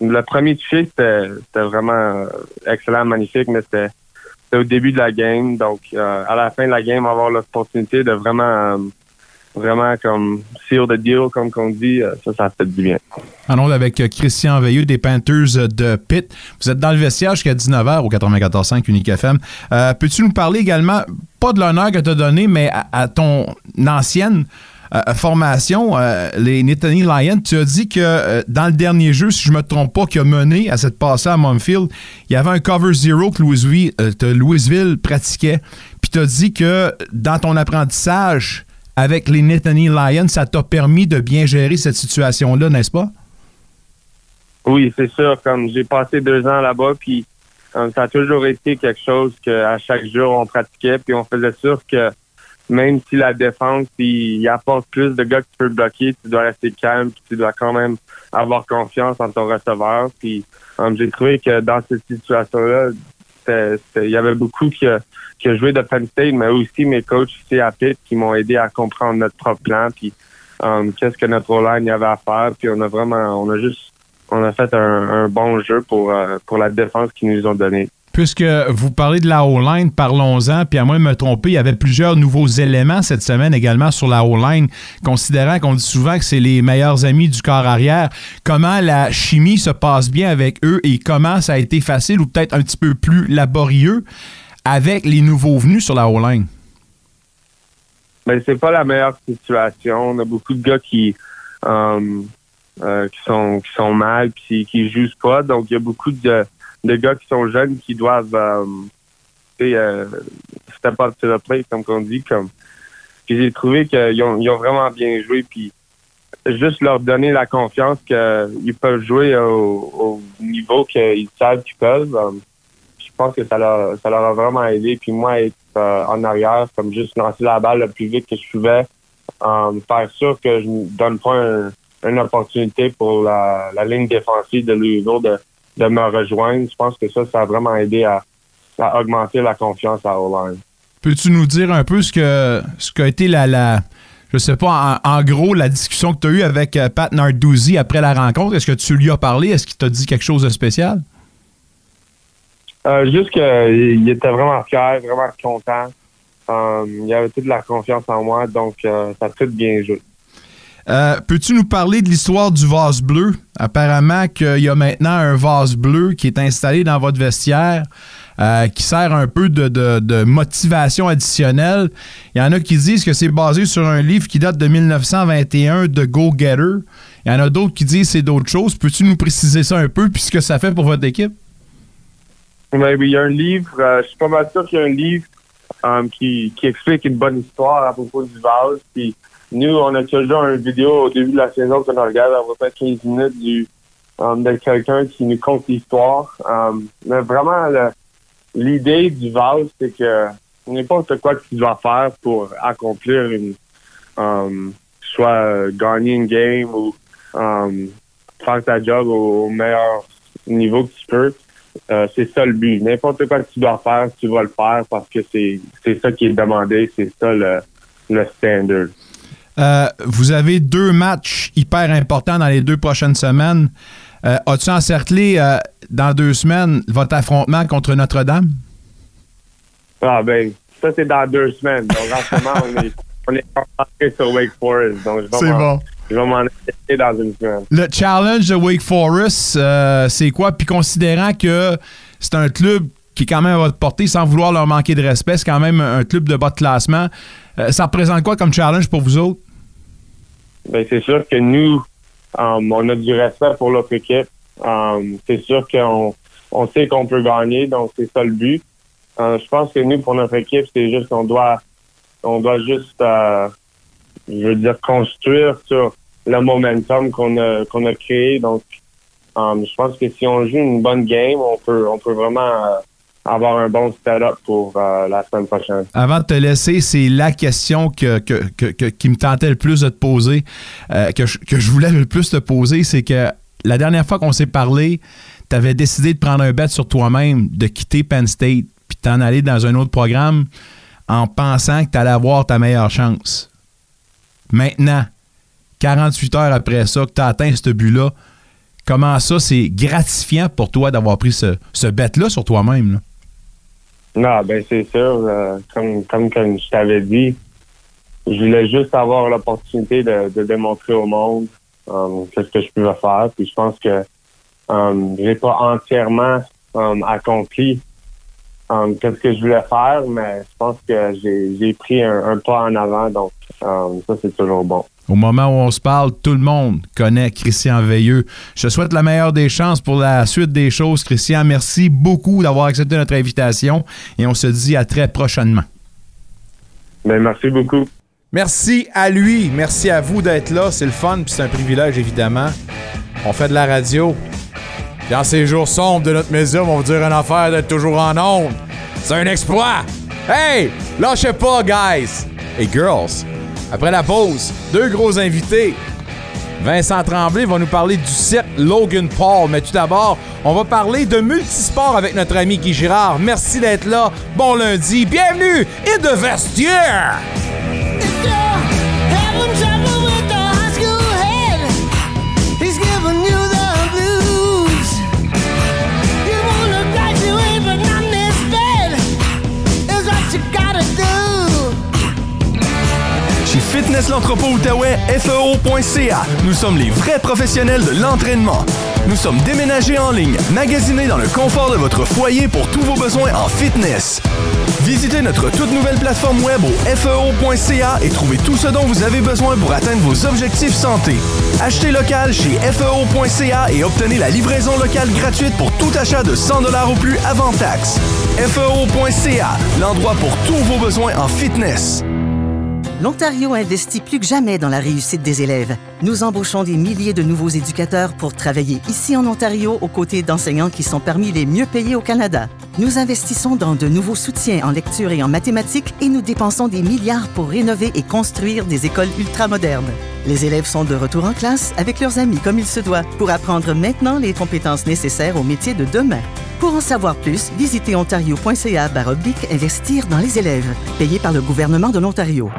le premier touché, c'était vraiment euh, excellent, magnifique, mais c'était au début de la game. Donc, euh, à la fin de la game, avoir l'opportunité de vraiment, vraiment comme seal the deal, comme qu'on dit, ça, ça fait du bien. En ondes avec Christian Veilleux des Panthers de Pitt. Vous êtes dans le vestiaire jusqu'à 19h au 94.5 Unique FM. Peux-tu nous parler également, pas de l'honneur que tu as donné, mais à, ton ancienne formation, euh, les Nittany Lions, tu as dit que euh, dans le dernier jeu, si je me trompe pas, qui a mené à cette passée à Mumfield, il y avait un cover zero que Louisville, euh, pratiquait. Puis tu as dit que dans ton apprentissage avec les Nittany Lions, ça t'a permis de bien gérer cette situation-là, n'est-ce pas? Oui, c'est sûr. Comme j'ai passé deux ans là-bas, puis euh, ça a toujours été quelque chose que à chaque jour on pratiquait, puis on faisait sûr que même si la défense, il, il apporte plus de gars que tu peux bloquer, tu dois rester calme, puis tu dois quand même avoir confiance en ton receveur. Puis um, j'ai trouvé que dans cette situation-là, il y avait beaucoup qui, qui joué de Penn State, mais aussi mes coachs ici à Pitt qui m'ont aidé à comprendre notre propre plan, puis um, qu'est-ce que notre O-line y avait à faire. Puis on a vraiment, on a juste, on a fait un, un bon jeu pour, euh, pour la défense qu'ils nous ont donné. Puisque vous parlez de la O-line, parlons-en. Puis à moins de me tromper, il y avait plusieurs nouveaux éléments cette semaine également sur la O-line, considérant qu'on dit souvent que c'est les meilleurs amis du corps arrière. Comment la chimie se passe bien avec eux et comment ça a été facile ou peut-être un petit peu plus laborieux avec les nouveaux venus sur la O-line? Ben, c'est pas la meilleure situation. On a beaucoup de gars qui, euh, euh, qui sont qui sont mal puis qui jouent pas. Donc il y a beaucoup de, de gars qui sont jeunes qui doivent euh, euh, step up to the plate, comme on dit. Comme puis j'ai trouvé qu'ils ont, ils ont vraiment bien joué. Puis juste leur donner la confiance qu'ils peuvent jouer au, au niveau qu'ils savent qu'ils peuvent. euh, je pense que ça leur, ça leur a vraiment aidé. Puis moi, être euh, en arrière, comme juste lancer la balle le plus vite que je pouvais, euh, faire sûr que je ne donne pas un- une opportunité pour la, la ligne défensive de Louisville de, de me rejoindre. Je pense que ça, ça a vraiment aidé à, à augmenter la confiance à O-line. Peux-tu nous dire un peu ce que ce qu'a été la, la je sais pas, en, en gros, la discussion que tu as eue avec euh, Pat Narduzzi après la rencontre? Est-ce que tu lui as parlé? Est-ce qu'il t'a dit quelque chose de spécial? Euh, juste qu'il était vraiment fier, vraiment content. Euh, il avait toute la confiance en moi, donc euh, ça a tout bien joué. Euh, Peux-tu nous parler de l'histoire du vase bleu? Apparemment qu'il y a maintenant un vase bleu qui est installé dans votre vestiaire, euh, qui sert un peu de, motivation additionnelle. Il y en a qui disent que c'est basé sur un livre qui date de 1921 de Go Getter. Il y en a d'autres qui disent que c'est d'autres choses. Peux-tu nous préciser ça un peu, puis ce que ça fait pour votre équipe? Ouais, oui, il y a un livre, euh, je suis pas mal sûr qu'il y a un livre euh, qui, qui explique une bonne histoire à propos du vase. Puis nous, on a toujours une vidéo au début de la saison qu'on regarde à peu près 15 minutes du, euh, de quelqu'un qui nous conte l'histoire. Euh, mais vraiment, l'idée du vase, c'est que n'importe quoi que tu dois faire pour accomplir une, euh, soit gagner une game ou faire ta job au, meilleur niveau que tu peux, c'est ça le but. N'importe quoi que tu dois faire, tu vas le faire parce que c'est ça qui est demandé, c'est ça le, le standard. Euh, vous avez deux matchs hyper importants dans les deux prochaines semaines. Euh, As-tu encerclé euh, dans deux semaines votre affrontement contre Notre-Dame? Ah ben, ça c'est dans deux semaines. Donc en ce moment, on est, on est concentré sur Wake Forest. Donc je vais bon. Je vais m'en dans une semaine. Le challenge de Wake Forest, c'est quoi? Puis considérant que c'est un club qui quand même à votre portée, sans vouloir leur manquer de respect, c'est quand même un club de bas de classement. Euh, ça représente quoi comme challenge pour vous autres? Ben, c'est sûr que nous, um, on a du respect pour notre équipe. Um, c'est sûr qu'on on sait qu'on peut gagner, donc c'est ça le but. Euh, je pense que nous, pour notre équipe, c'est juste qu'on doit on doit juste euh, je veux dire construire sur le momentum qu'on a qu'on a créé. Donc um, je pense que si on joue une bonne game, on peut on peut vraiment avoir un bon setup pour euh, la semaine prochaine. Avant de te laisser, c'est la question que, que- que- qui me tentait le plus de te poser, euh, que, je, que je voulais le plus te poser, c'est que la dernière fois qu'on s'est parlé, tu avais décidé de prendre un bet sur toi-même, de quitter Penn State, puis t'en aller dans un autre programme en pensant que tu allais avoir ta meilleure chance. Maintenant, 48 heures après ça, que tu as atteint ce but-là, comment ça, c'est gratifiant pour toi d'avoir pris ce, ce bet-là sur toi-même? Non, ben c'est sûr. euh, comme, comme, comme je t'avais dit, je voulais juste avoir l'opportunité de, de démontrer au monde euh, qu'est-ce que je pouvais faire. Puis je pense que euh, j'ai pas entièrement euh, accompli qu'est-ce que je voulais faire, mais je pense que j'ai pris un, un pas en avant. Donc ça, c'est toujours bon. Au moment où on se parle, tout le monde connaît Christian Veilleux. Je te souhaite la meilleure des chances pour la suite des choses, Christian. Merci beaucoup d'avoir accepté notre invitation et on se dit à très prochainement. Ben, merci beaucoup. Merci à lui. Merci à vous d'être là. C'est le fun puis c'est un privilège, évidemment. On fait de la radio. En ces jours sombres de notre médium, on va dire une affaire d'être toujours en onde. C'est un exploit. Hey, lâchez pas, guys. et Girls. Après la pause, deux gros invités. Vincent Tremblay va nous parler du site Logan Paul. Mais tout d'abord, on va parler de multisport avec notre ami Guy Girard. Merci d'être là. Bon lundi. Bienvenue et de vestiaire. Fitness l'entrepôt Outaouais, FEO.ca, nous sommes les vrais professionnels de l'entraînement. Nous sommes déménagés en ligne, magasinés dans le confort de votre foyer pour tous vos besoins en fitness. Visitez notre toute nouvelle plateforme web au FEO.ca et trouvez tout ce dont vous avez besoin pour atteindre vos objectifs santé. Achetez local chez FEO.ca et obtenez la livraison locale gratuite pour tout achat de 100 ou plus avant taxe. FEO.ca, l'endroit pour tous vos besoins en fitness. L'Ontario investit plus que jamais dans la réussite des élèves. Nous embauchons des milliers de nouveaux éducateurs pour travailler ici en Ontario aux côtés d'enseignants qui sont parmi les mieux payés au Canada. Nous investissons dans de nouveaux soutiens en lecture et en mathématiques et nous dépensons des milliards pour rénover et construire des écoles ultramodernes. Les élèves sont de retour en classe avec leurs amis comme il se doit pour apprendre maintenant les compétences nécessaires au métier de demain. Pour en savoir plus, visitez ontario.ca baroblique investir dans les élèves, payé par le gouvernement de l'Ontario.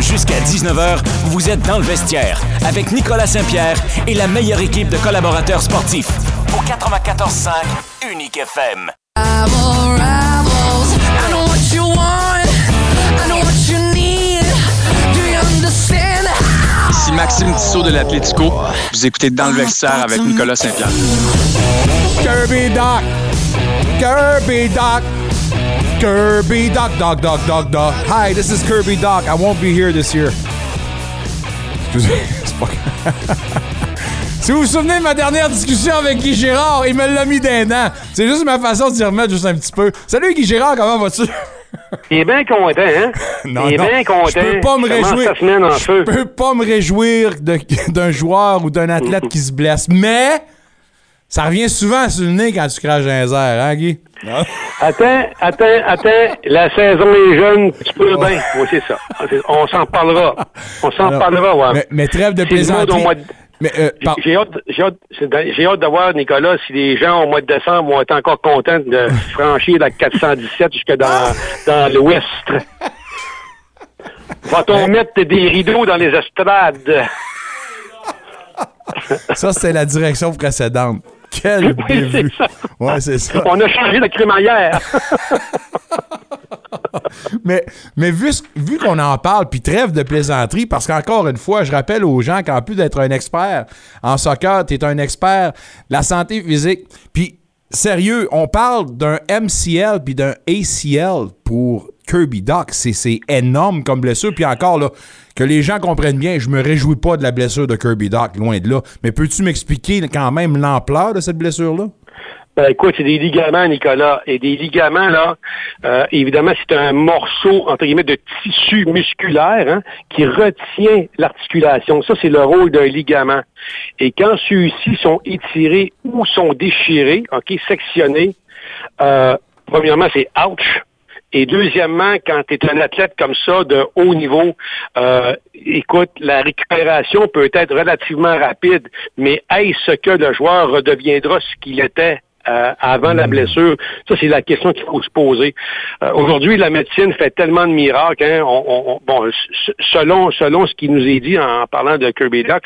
Jusqu'à 19h, vous êtes dans le vestiaire avec Nicolas Saint-Pierre et la meilleure équipe de collaborateurs sportifs. Au 94.5 Unique FM. Ici Maxime Tissot de l'Atlético. Vous écoutez Dans le vestiaire avec Nicolas Saint-Pierre. Kirby Doc. Kirby Doc. Kirby Doc. Doc, Doc, Doc, Doc. Hi, this is Kirby Doc. I won't be here this year. Excusez, c'est pas... Si vous vous souvenez de ma dernière discussion avec Guy Gérard, il me l'a mis d'un an. C'est juste ma façon de s'y remettre juste un petit peu. Salut Guy Gérard, comment vas-tu? [LAUGHS] Il est bien content, hein? [LAUGHS] Non, il est non, bien content. Je peux pas me réjouir. Je peux pas me réjouir [LAUGHS] d'un joueur ou d'un athlète qui se blesse. Mais ça revient souvent sur le nez quand tu craches les airs, hein, Guy? Attends, attends, attends. La saison est jeune, tu peux bien. Oui, c'est ça. On s'en parlera. On s'en parlera, ouais. mais- mais trêve de plaisanterie. Mais, euh, par- J'ai hâte, j'ai hâte, de voir, Nicolas, si les gens au mois de décembre vont être encore contents de [LAUGHS] franchir la 417 jusque dans, dans l'ouest. Va-t-on mettre des rideaux dans les estrades? [LAUGHS] ça, c'est la direction précédente. Quelle Oui, c'est ça. Ouais, ça. On a changé de crémaillère. [LAUGHS] [LAUGHS] mais mais vu, qu'on en parle, puis trêve de plaisanterie, parce qu'encore une fois, je rappelle aux gens qu'en plus d'être un expert en soccer, tu es un expert de la santé physique. Puis, sérieux, on parle d'un MCL puis d'un ACL pour Kirby Doc. C'est c'est énorme comme blessure. Puis encore, là, que les gens comprennent bien, je me réjouis pas de la blessure de Kirby Doc, loin de là. Mais peux-tu m'expliquer quand même l'ampleur de cette blessure-là? Ben, écoute, c'est des ligaments, Nicolas. Et des ligaments, là, euh, évidemment, c'est un morceau, entre guillemets, de tissu musculaire hein, qui retient l'articulation. Ça, c'est le rôle d'un ligament. Et quand ceux-ci sont étirés ou sont déchirés, OK, sectionnés, euh, premièrement, c'est ouch. Et deuxièmement, quand tu es un athlète comme ça, de haut niveau, euh, écoute, la récupération peut être relativement rapide, mais est-ce que le joueur redeviendra ce qu'il était euh, avant la blessure? Ça, c'est la question qu'il faut se poser. Euh, Aujourd'hui, la médecine fait tellement de miracles. Hein, on, on- on- bon, selon, selon ce qui nous est dit en, parlant de Kirby Doc,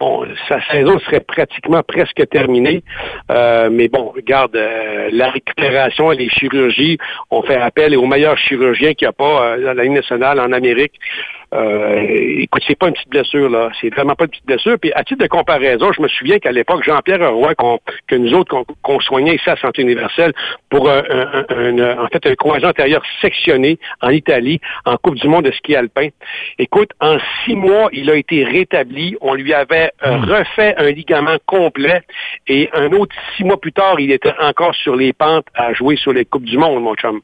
bon, sa saison serait pratiquement presque terminée. Euh, mais bon, regarde, euh, la récupération les chirurgies, on fait appel aux meilleurs chirurgiens qu'il n'y a pas euh, dans la nationale en Amérique. Euh, écoute, c'est pas une petite blessure, là. C'est vraiment pas une petite blessure. Puis, à titre de comparaison, je me souviens qu'à l'époque, Jean-Pierre Roy, que nous autres, qu'on soignait ici à Santé universelle pour un, un- un- un- en fait, un croisé antérieur sectionné en Italie, en Coupe du monde de ski alpin. Écoute, en six mois, il a été rétabli. On lui avait euh, refait un ligament complet. Et un autre six mois plus tard, il était encore sur les pentes à jouer sur les Coupes du monde, mon chum.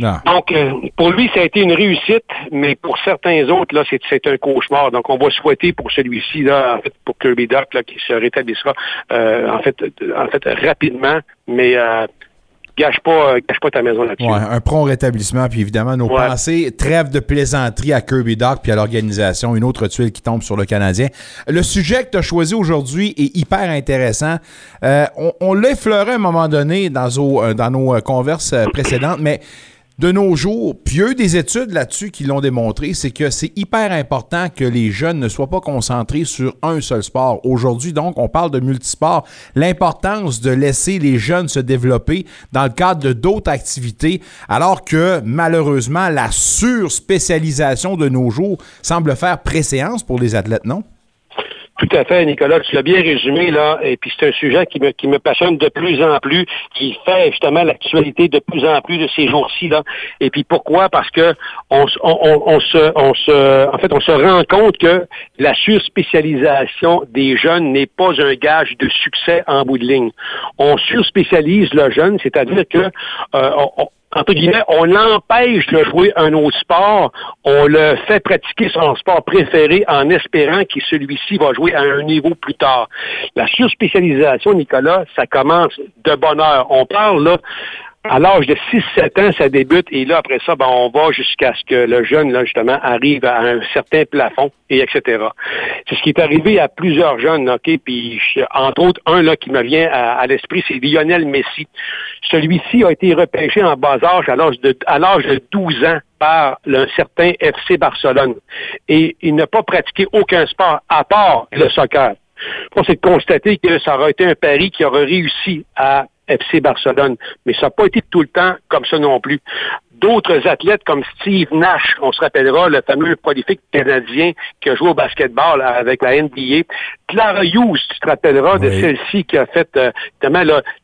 Non. Donc, euh, pour lui, ça a été une réussite, mais pour certains autres, là, c'est, un cauchemar. Donc, on va souhaiter pour celui-ci, là, en fait, pour Kirby Doc, là, qui se rétablissera, euh, en fait, en fait, rapidement. Mais, euh, gâche pas, euh, gâche pas ta maison là-dessus. Ouais, un prompt rétablissement, puis évidemment, nos Ouais. pensées, trêve de plaisanterie à Kirby Doc, puis à l'organisation, une autre tuile qui tombe sur le Canadien. Le sujet que tu as choisi aujourd'hui est hyper intéressant. Euh, on on l'a effleuré à un moment donné dans, nos- dans nos converses précédentes, mais de nos jours, puis des études là-dessus qui l'ont démontré, c'est que c'est hyper important que les jeunes ne soient pas concentrés sur un seul sport. Aujourd'hui, donc, on parle de multisport. L'importance de laisser les jeunes se développer dans le cadre de d'autres activités, alors que malheureusement, la surspécialisation de nos jours semble faire préséance pour les athlètes, non? Tout à fait, Nicolas, tu l'as bien résumé, là, et puis c'est un sujet qui me, qui me passionne de plus en plus, qui fait justement l'actualité de plus en plus de ces jours-ci, là. Et puis pourquoi? Parce que on, on, se, on se, en fait, on se rend compte que la surspécialisation des jeunes n'est pas un gage de succès en bout de ligne. On surspécialise le jeune, c'est-à-dire que, euh, on- entre guillemets, on l'empêche de jouer un autre sport, on le fait pratiquer son sport préféré en espérant que celui-ci va jouer à un niveau plus tard. La surspécialisation, Nicolas, ça commence de bonne heure. On parle là à l'âge de 6-7 ans, ça débute et là, après ça, ben, on va jusqu'à ce que le jeune, là, justement, arrive à un certain plafond et etc. C'est ce qui est arrivé à plusieurs jeunes, OK? Puis, entre autres, un là, qui me vient à, l'esprit, c'est Lionel Messi. Celui-ci a été repêché en bas âge à l'âge de, à l'âge de 12 ans par un certain FC Barcelone. Et il n'a pas pratiqué aucun sport à part le soccer. On s'est de constater que ça aurait été un pari qui aurait réussi à FC Barcelone. Mais ça n'a pas été tout le temps comme ça non plus. D'autres athlètes comme Steve Nash, on se rappellera, le fameux prolifique Canadien qui a joué au basketball avec la NBA. Clara Hughes, tu te rappelleras de celle-ci qui a fait euh,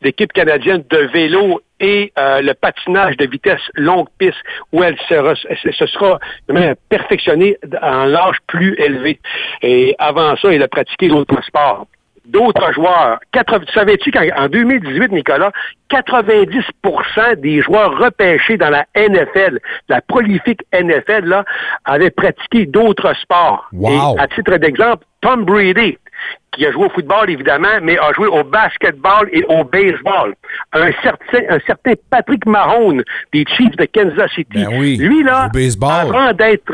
l'équipe canadienne de vélo et euh, le patinage de vitesse longue piste où elle sera, se se sera vraiment perfectionnée en l'âge plus élevé. Et avant ça, elle a pratiqué d'autres sports d'autres joueurs. 80 Savais-tu qu'en 2018, Nicolas, 90% des joueurs repêchés dans la NFL, la prolifique NFL, là, avaient pratiqué d'autres sports? Wow. Et à titre d'exemple, Tom Brady, qui a joué au football, évidemment, mais a joué au basketball et au baseball. Un certain, un certain Patrick Mahone des Chiefs de Kansas City. Lui, là, avant d'être,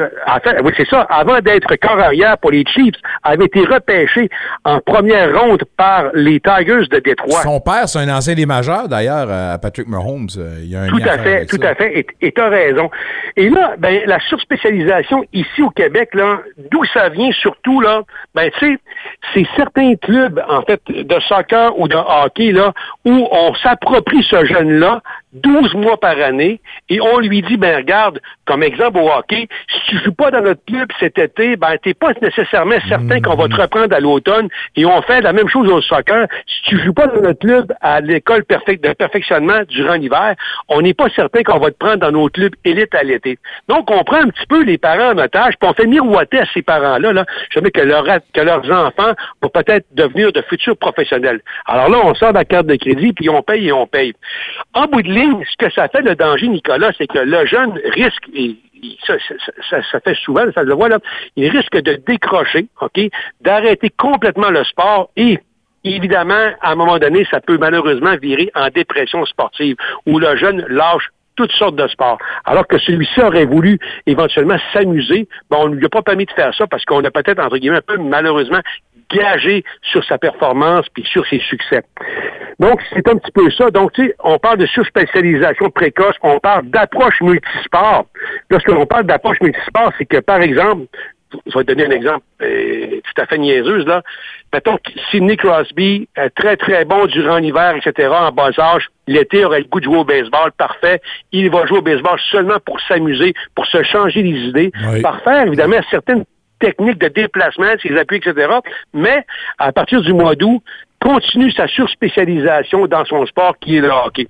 oui, c'est ça, avant d'être corps arrière pour les Chiefs, avait été repêché en première ronde par les Tigers de Détroit. Son père, c'est un ancien des majeurs, d'ailleurs, à Patrick Mahomes. Euh, Il y a un Tout à fait, tout ça. à fait. Et tu as raison. Et là, ben, la surspécialisation ici au Québec, là, d'où ça vient surtout, là, ben, tu sais, c'est certains clubs, en fait, de soccer ou de hockey, là, où on s'approprie ce jeune-là 12 mois par année et on lui dit, ben, regarde, comme exemple au hockey, si tu joues pas dans notre club cet été, ben, t'es pas nécessairement certain qu'on va te reprendre à l'automne et on fait la même chose au soccer. Si tu joues pas dans notre club à l'école de perfectionnement durant l'hiver, on n'est pas certain qu'on va te prendre dans nos clubs élite à l'été. Donc, on prend un petit peu les parents en otage, puis on fait miroiter à ces parents-là, là, jamais que, leur, que leurs enfants vont peut-être devenir de futurs professionnels. Alors là, on sort la carte de crédit, puis on paye et on paye. En bout de ligne, ce que ça fait le danger, Nicolas, c'est que le jeune risque, et ça, ça, ça- fait souvent, ça se voit là, il risque de décrocher, OK, d'arrêter complètement le sport et évidemment, à un moment donné, ça peut malheureusement virer en dépression sportive où le jeune lâche toutes sortes de sports. Alors que celui-ci aurait voulu éventuellement s'amuser, ben, on ne lui a pas permis de faire ça parce qu'on a peut-être, entre guillemets, un peu malheureusement gagé sur sa performance puis sur ses succès. Donc, c'est un petit peu ça. Donc, tu sais, on parle de surspécialisation précoce, on parle d'approche multisport. Lorsqu'on parle d'approche multisport, c'est que, par exemple, je vais te donner un exemple euh, tout à fait niaiseuse, là. Mettons que Sidney Crosby, euh, très, très bon durant l'hiver, etc., en bas âge, l'été aurait le goût de jouer au baseball, parfait. Il va jouer au baseball seulement pour s'amuser, pour se changer les idées, Oui. par faire, évidemment, certaines techniques de déplacement, ses appuis, etc. Mais, à partir du mois d'août, continue sa surspécialisation dans son sport qui est le hockey.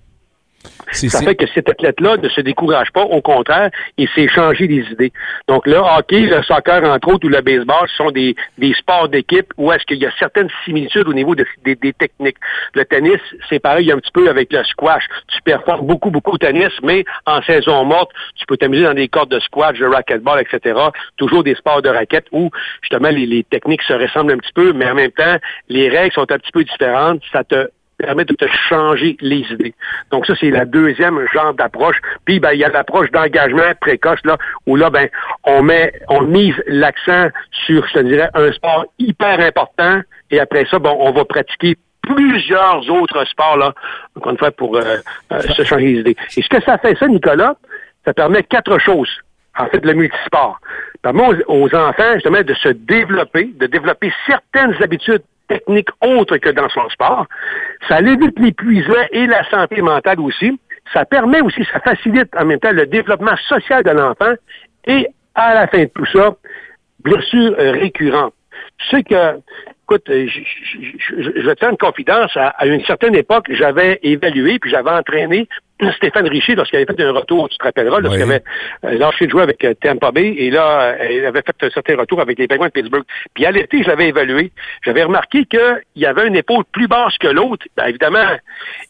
Ça fait que cet athlète-là ne se décourage pas, au contraire, il s'est changé les idées. Donc le hockey, le soccer, entre autres, ou le baseball, ce sont des, des sports d'équipe où est-ce qu'il y a certaines similitudes au niveau de- des, des techniques. Le tennis, c'est pareil un petit peu avec le squash. Tu performes beaucoup, beaucoup au tennis, mais en saison morte, tu peux t'amuser dans des cordes de squash, de racquetball, etc. Toujours des sports de raquette où, justement, les, les techniques se ressemblent un petit peu, mais en même temps, les règles sont un petit peu différentes. Ça te permet de te changer les idées. Donc ça, c'est la deuxième genre d'approche. Puis ben, il y a l'approche d'engagement précoce, là, où là, ben, on met, on mise l'accent sur, je te dirais, un sport hyper important, et après ça, bon, on va pratiquer plusieurs autres sports, là, encore une fois, pour euh, euh, se changer les idées. Et ce que ça fait, ça, Nicolas, ça permet quatre choses. En fait, le multisport. Ça permet aux, aux enfants, justement, de se développer, de développer certaines habitudes techniques autres que dans son sport. Ça évite l'épuisement et la santé mentale aussi. Ça permet aussi, ça facilite en même temps le développement social de l'enfant et à la fin de tout ça, blessures récurrentes. Tu sais que, écoute, je, vais te faire une confidence. À une certaine époque, j'avais évalué puis j'avais entraîné Stéphane Richer lorsqu'il avait fait un retour, tu te rappelleras, lorsqu'il Oui. avait euh, lâché de jouer avec euh, Tampa Bay et là, euh, il avait fait un certain retour avec les Penguins de Pittsburgh. Puis à l'été, je l'avais évalué. J'avais remarqué qu'il y avait une épaule plus basse que l'autre. Ben, évidemment,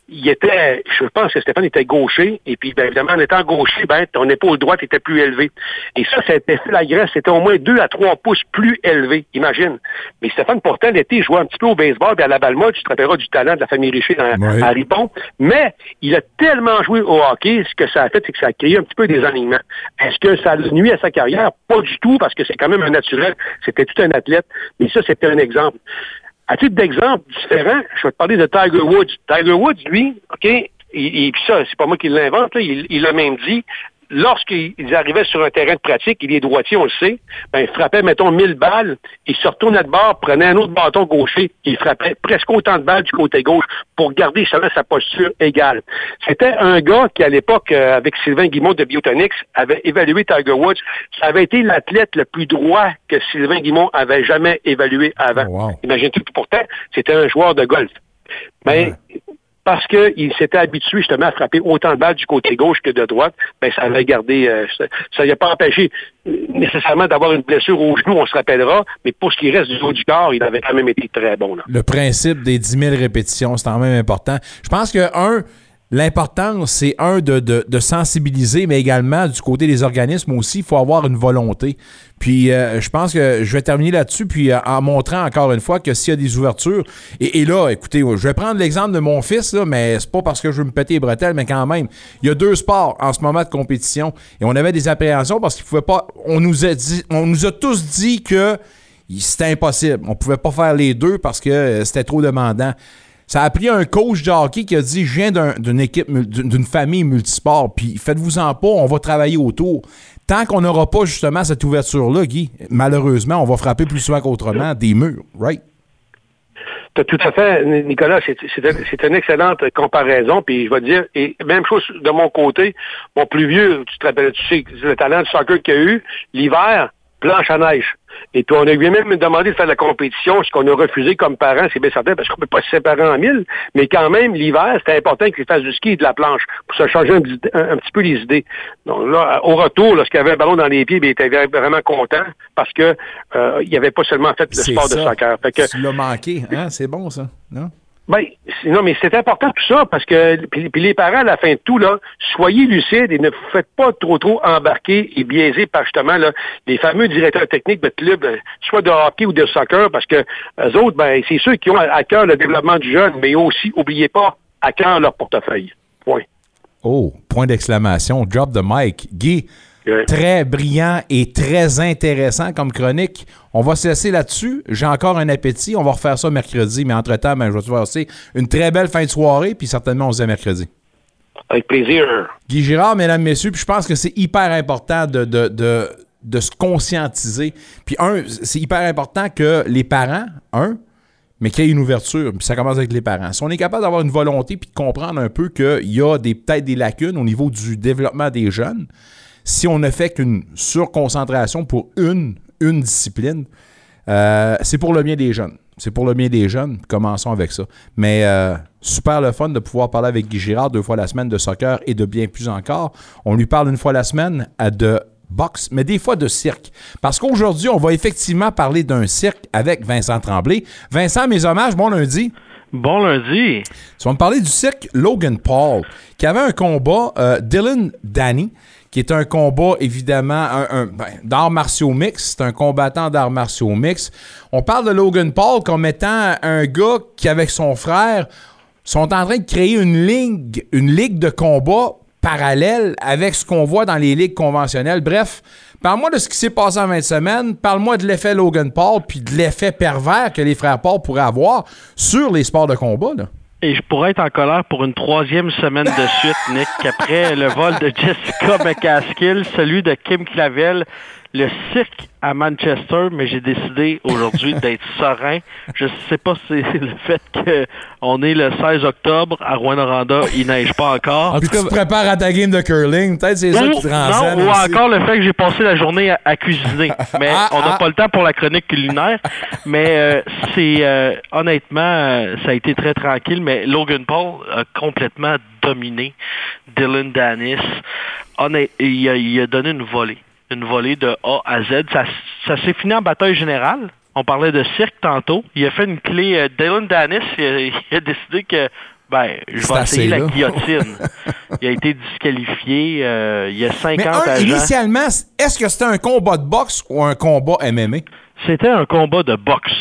il était, je pense que Stéphane était gaucher, et puis ben, évidemment, en étant gaucher, ben, ton épaule droite était plus élevée. Et ça, c'était flagrant, c'était au moins 2 à 3 pouces plus élevé, imagine. Mais Stéphane, pourtant, l'été, jouait un petit peu au baseball, puis à la balle tu te rappelleras du talent de la famille Richer dans, Oui. à Ripon, mais il a tellement joué au hockey, ce que ça a fait, c'est que ça a créé un petit peu des enlignements. Est-ce que ça nuit à sa carrière? Pas du tout, parce que c'est quand même un naturel, c'était tout un athlète, mais ça, c'était un exemple. À titre d'exemple différent, je vais te parler de Tiger Woods. Tiger Woods, lui, OK, et, puis ça, c'est pas moi qui l'invente, il l'a même dit, lorsqu'ils arrivaient sur un terrain de pratique, il est droitier, on le sait, ben, il frappait, mettons, 1000 balles, il se retournait de bord, prenait un autre bâton gaucher, il frappait presque autant de balles du côté gauche pour garder justement sa posture égale. C'était un gars qui, à l'époque, euh, avec Sylvain Guimond de Biotonix, avait évalué Tiger Woods. Ça avait été l'athlète le plus droit que Sylvain Guimond avait jamais évalué avant. Imagine-tu, pourtant, c'était un joueur de golf. Mais parce qu'il s'était habitué justement à frapper autant de balles du côté gauche que de droite, ben ça avait gardé, euh, ça n'a pas empêché euh, nécessairement d'avoir une blessure au genou, on se rappellera, mais pour ce qui reste du haut du corps, il avait quand même été très bon. Là. Le principe des 10 000 répétitions, c'est quand même important. Je pense que, un, l'importance, c'est un, de, de- sensibiliser, mais également du côté des organismes aussi, il faut avoir une volonté. Puis euh, je pense que je vais terminer là-dessus, puis euh, en montrant encore une fois que s'il y a des ouvertures, et, là, écoutez, je vais prendre l'exemple de mon fils, là, mais c'est pas parce que je veux me péter les bretelles, mais quand même, il y a deux sports en ce moment de compétition, et on avait des appréhensions parce qu'il pouvait pas, on nous a nous a tous dit que c'était impossible. On pouvait pas faire les deux parce que euh, c'était trop demandant. Ça a pris un coach de hockey qui a dit Je viens d'un- d'une équipe, d'une famille multisport, puis faites-vous-en pas, on va travailler autour. Tant qu'on n'aura pas justement cette ouverture-là, Guy, malheureusement, on va frapper plus souvent qu'autrement des murs, right? Tout à fait, Nicolas, c'est c'est un- c'est une excellente comparaison, puis je vais te dire, et même chose de mon côté, mon plus vieux, tu te rappelles, tu sais, le talent de soccer qu'il a eu, l'hiver, planche à neige. Et puis on a lui même demandé de faire de la compétition, ce qu'on a refusé comme parents, c'est bien certain, parce qu'on peut pas se séparer en mille, mais quand même, l'hiver, c'était important qu'il fasse du ski et de la planche, pour se changer un, petit- un- un petit peu les idées. Donc là, au retour, lorsqu'il avait un ballon dans les pieds, ben, il était vraiment content, parce que euh, il avait pas seulement fait le sport de soccer. Fait que, Tu l'as manqué, hein? C'est bon, ça, non? Ben, non, mais c'est important tout ça parce que puis, les parents, à la fin de tout, là, soyez lucides et ne vous faites pas trop trop embarquer et biaiser par justement là, les fameux directeurs techniques de clubs, euh, soit de hockey ou de soccer, parce que eux autres, ben, c'est ceux qui ont à à cœur le développement du jeune, mais aussi, oubliez pas, à cœur leur portefeuille. Point. Oh, point d'exclamation, drop the mic. Guy, Très brillant et très intéressant comme chronique. On va se laisser là-dessus. J'ai encore un appétit. On va refaire ça mercredi, mais entre-temps, ben, je vais te passer une très belle fin de soirée, puis certainement on se dit à mercredi. Avec plaisir. Guy Girard, mesdames, messieurs, puis je pense que c'est hyper important de, de, de, de se conscientiser. Puis un, c'est hyper important que les parents, un, mais qu'il y ait une ouverture, puis ça commence avec les parents. Si on est capable d'avoir une volonté puis de comprendre un peu qu'il y a des, peut-être des lacunes au niveau du développement des jeunes, si on ne fait qu'une surconcentration pour une, une discipline, euh, c'est pour le bien des jeunes. C'est pour le bien des jeunes. Commençons avec ça. Mais euh, super le fun de pouvoir parler avec Guy Girard deux fois la semaine de soccer et de bien plus encore. On lui parle une fois la semaine à de boxe, mais des fois de cirque. Parce qu'aujourd'hui, on va effectivement parler d'un cirque avec Vincent Tremblay. Vincent, mes hommages, bon lundi. Bon lundi. Tu vas me parler du cirque Logan Paul, qui avait un combat, euh, Dylan Danny, qui est un combat évidemment un, ben, d'arts martiaux mix. C'est un combattant d'arts martiaux mix. On parle de Logan Paul comme étant un gars qui, avec son frère, sont en train de créer une ligue, une ligue de combat parallèle avec ce qu'on voit dans les ligues conventionnelles. Bref, parle-moi de ce qui s'est passé en 20 semaines, parle-moi de l'effet Logan Paul, puis de l'effet pervers que les frères Paul pourraient avoir sur les sports de combat. Et je pourrais être en colère pour une troisième semaine de [LAUGHS] suite, Nick, qu'après le vol de Jessica McCaskill, celui de Kim Clavel, le cirque à Manchester, mais j'ai décidé aujourd'hui [LAUGHS] d'être serein. Je sais pas si c'est le fait qu'on est le 16 octobre à Rouen-Noranda, il neige pas encore. En tout cas, tu te prépares à ta game de curling. Peut-être c'est ça Ou- qui te renseigne. Non, ou aussi. encore le fait que j'ai passé la journée à, à cuisiner. [LAUGHS] Mais Ah, on n'a ah. pas le temps pour la chronique culinaire. Mais euh, c'est euh, honnêtement, euh, ça a été très tranquille. Mais Logan Paul a complètement dominé Dylan Dennis. Honnêt, il, a, il a donné une volée. Une volée de A à Z. Ça, ça s'est fini en bataille générale. On parlait de cirque tantôt. Il a fait une clé. euh, Dylan Dennis, il a, [LAUGHS] il a décidé que ben, je vais essayer la guillotine. [LAUGHS] il a été disqualifié. euh, il y a 50 Mais un, agents. initialement, est-ce que c'était un combat de boxe ou un combat MMA? C'était un combat de boxe.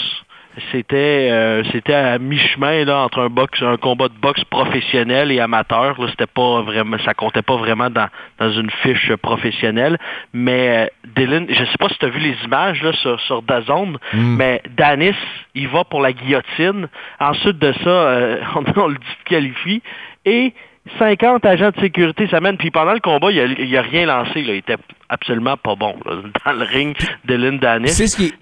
C'était euh, c'était à mi-chemin là entre un boxe un combat de boxe professionnel et amateur. Là, c'était pas vraiment ça comptait pas vraiment dans, dans une fiche professionnelle. Mais euh, Dylan, je sais pas si tu as vu les images là, sur, sur DAZN, Mm. mais Danis, il va pour la guillotine. Ensuite de ça, euh, [LAUGHS] on, on le disqualifie. Et 50 agents de sécurité s'amènent. Puis pendant le combat, il a, il a rien lancé. Là. Il était absolument pas bon là, dans le ring. Dylan Danis. C'est ce qui-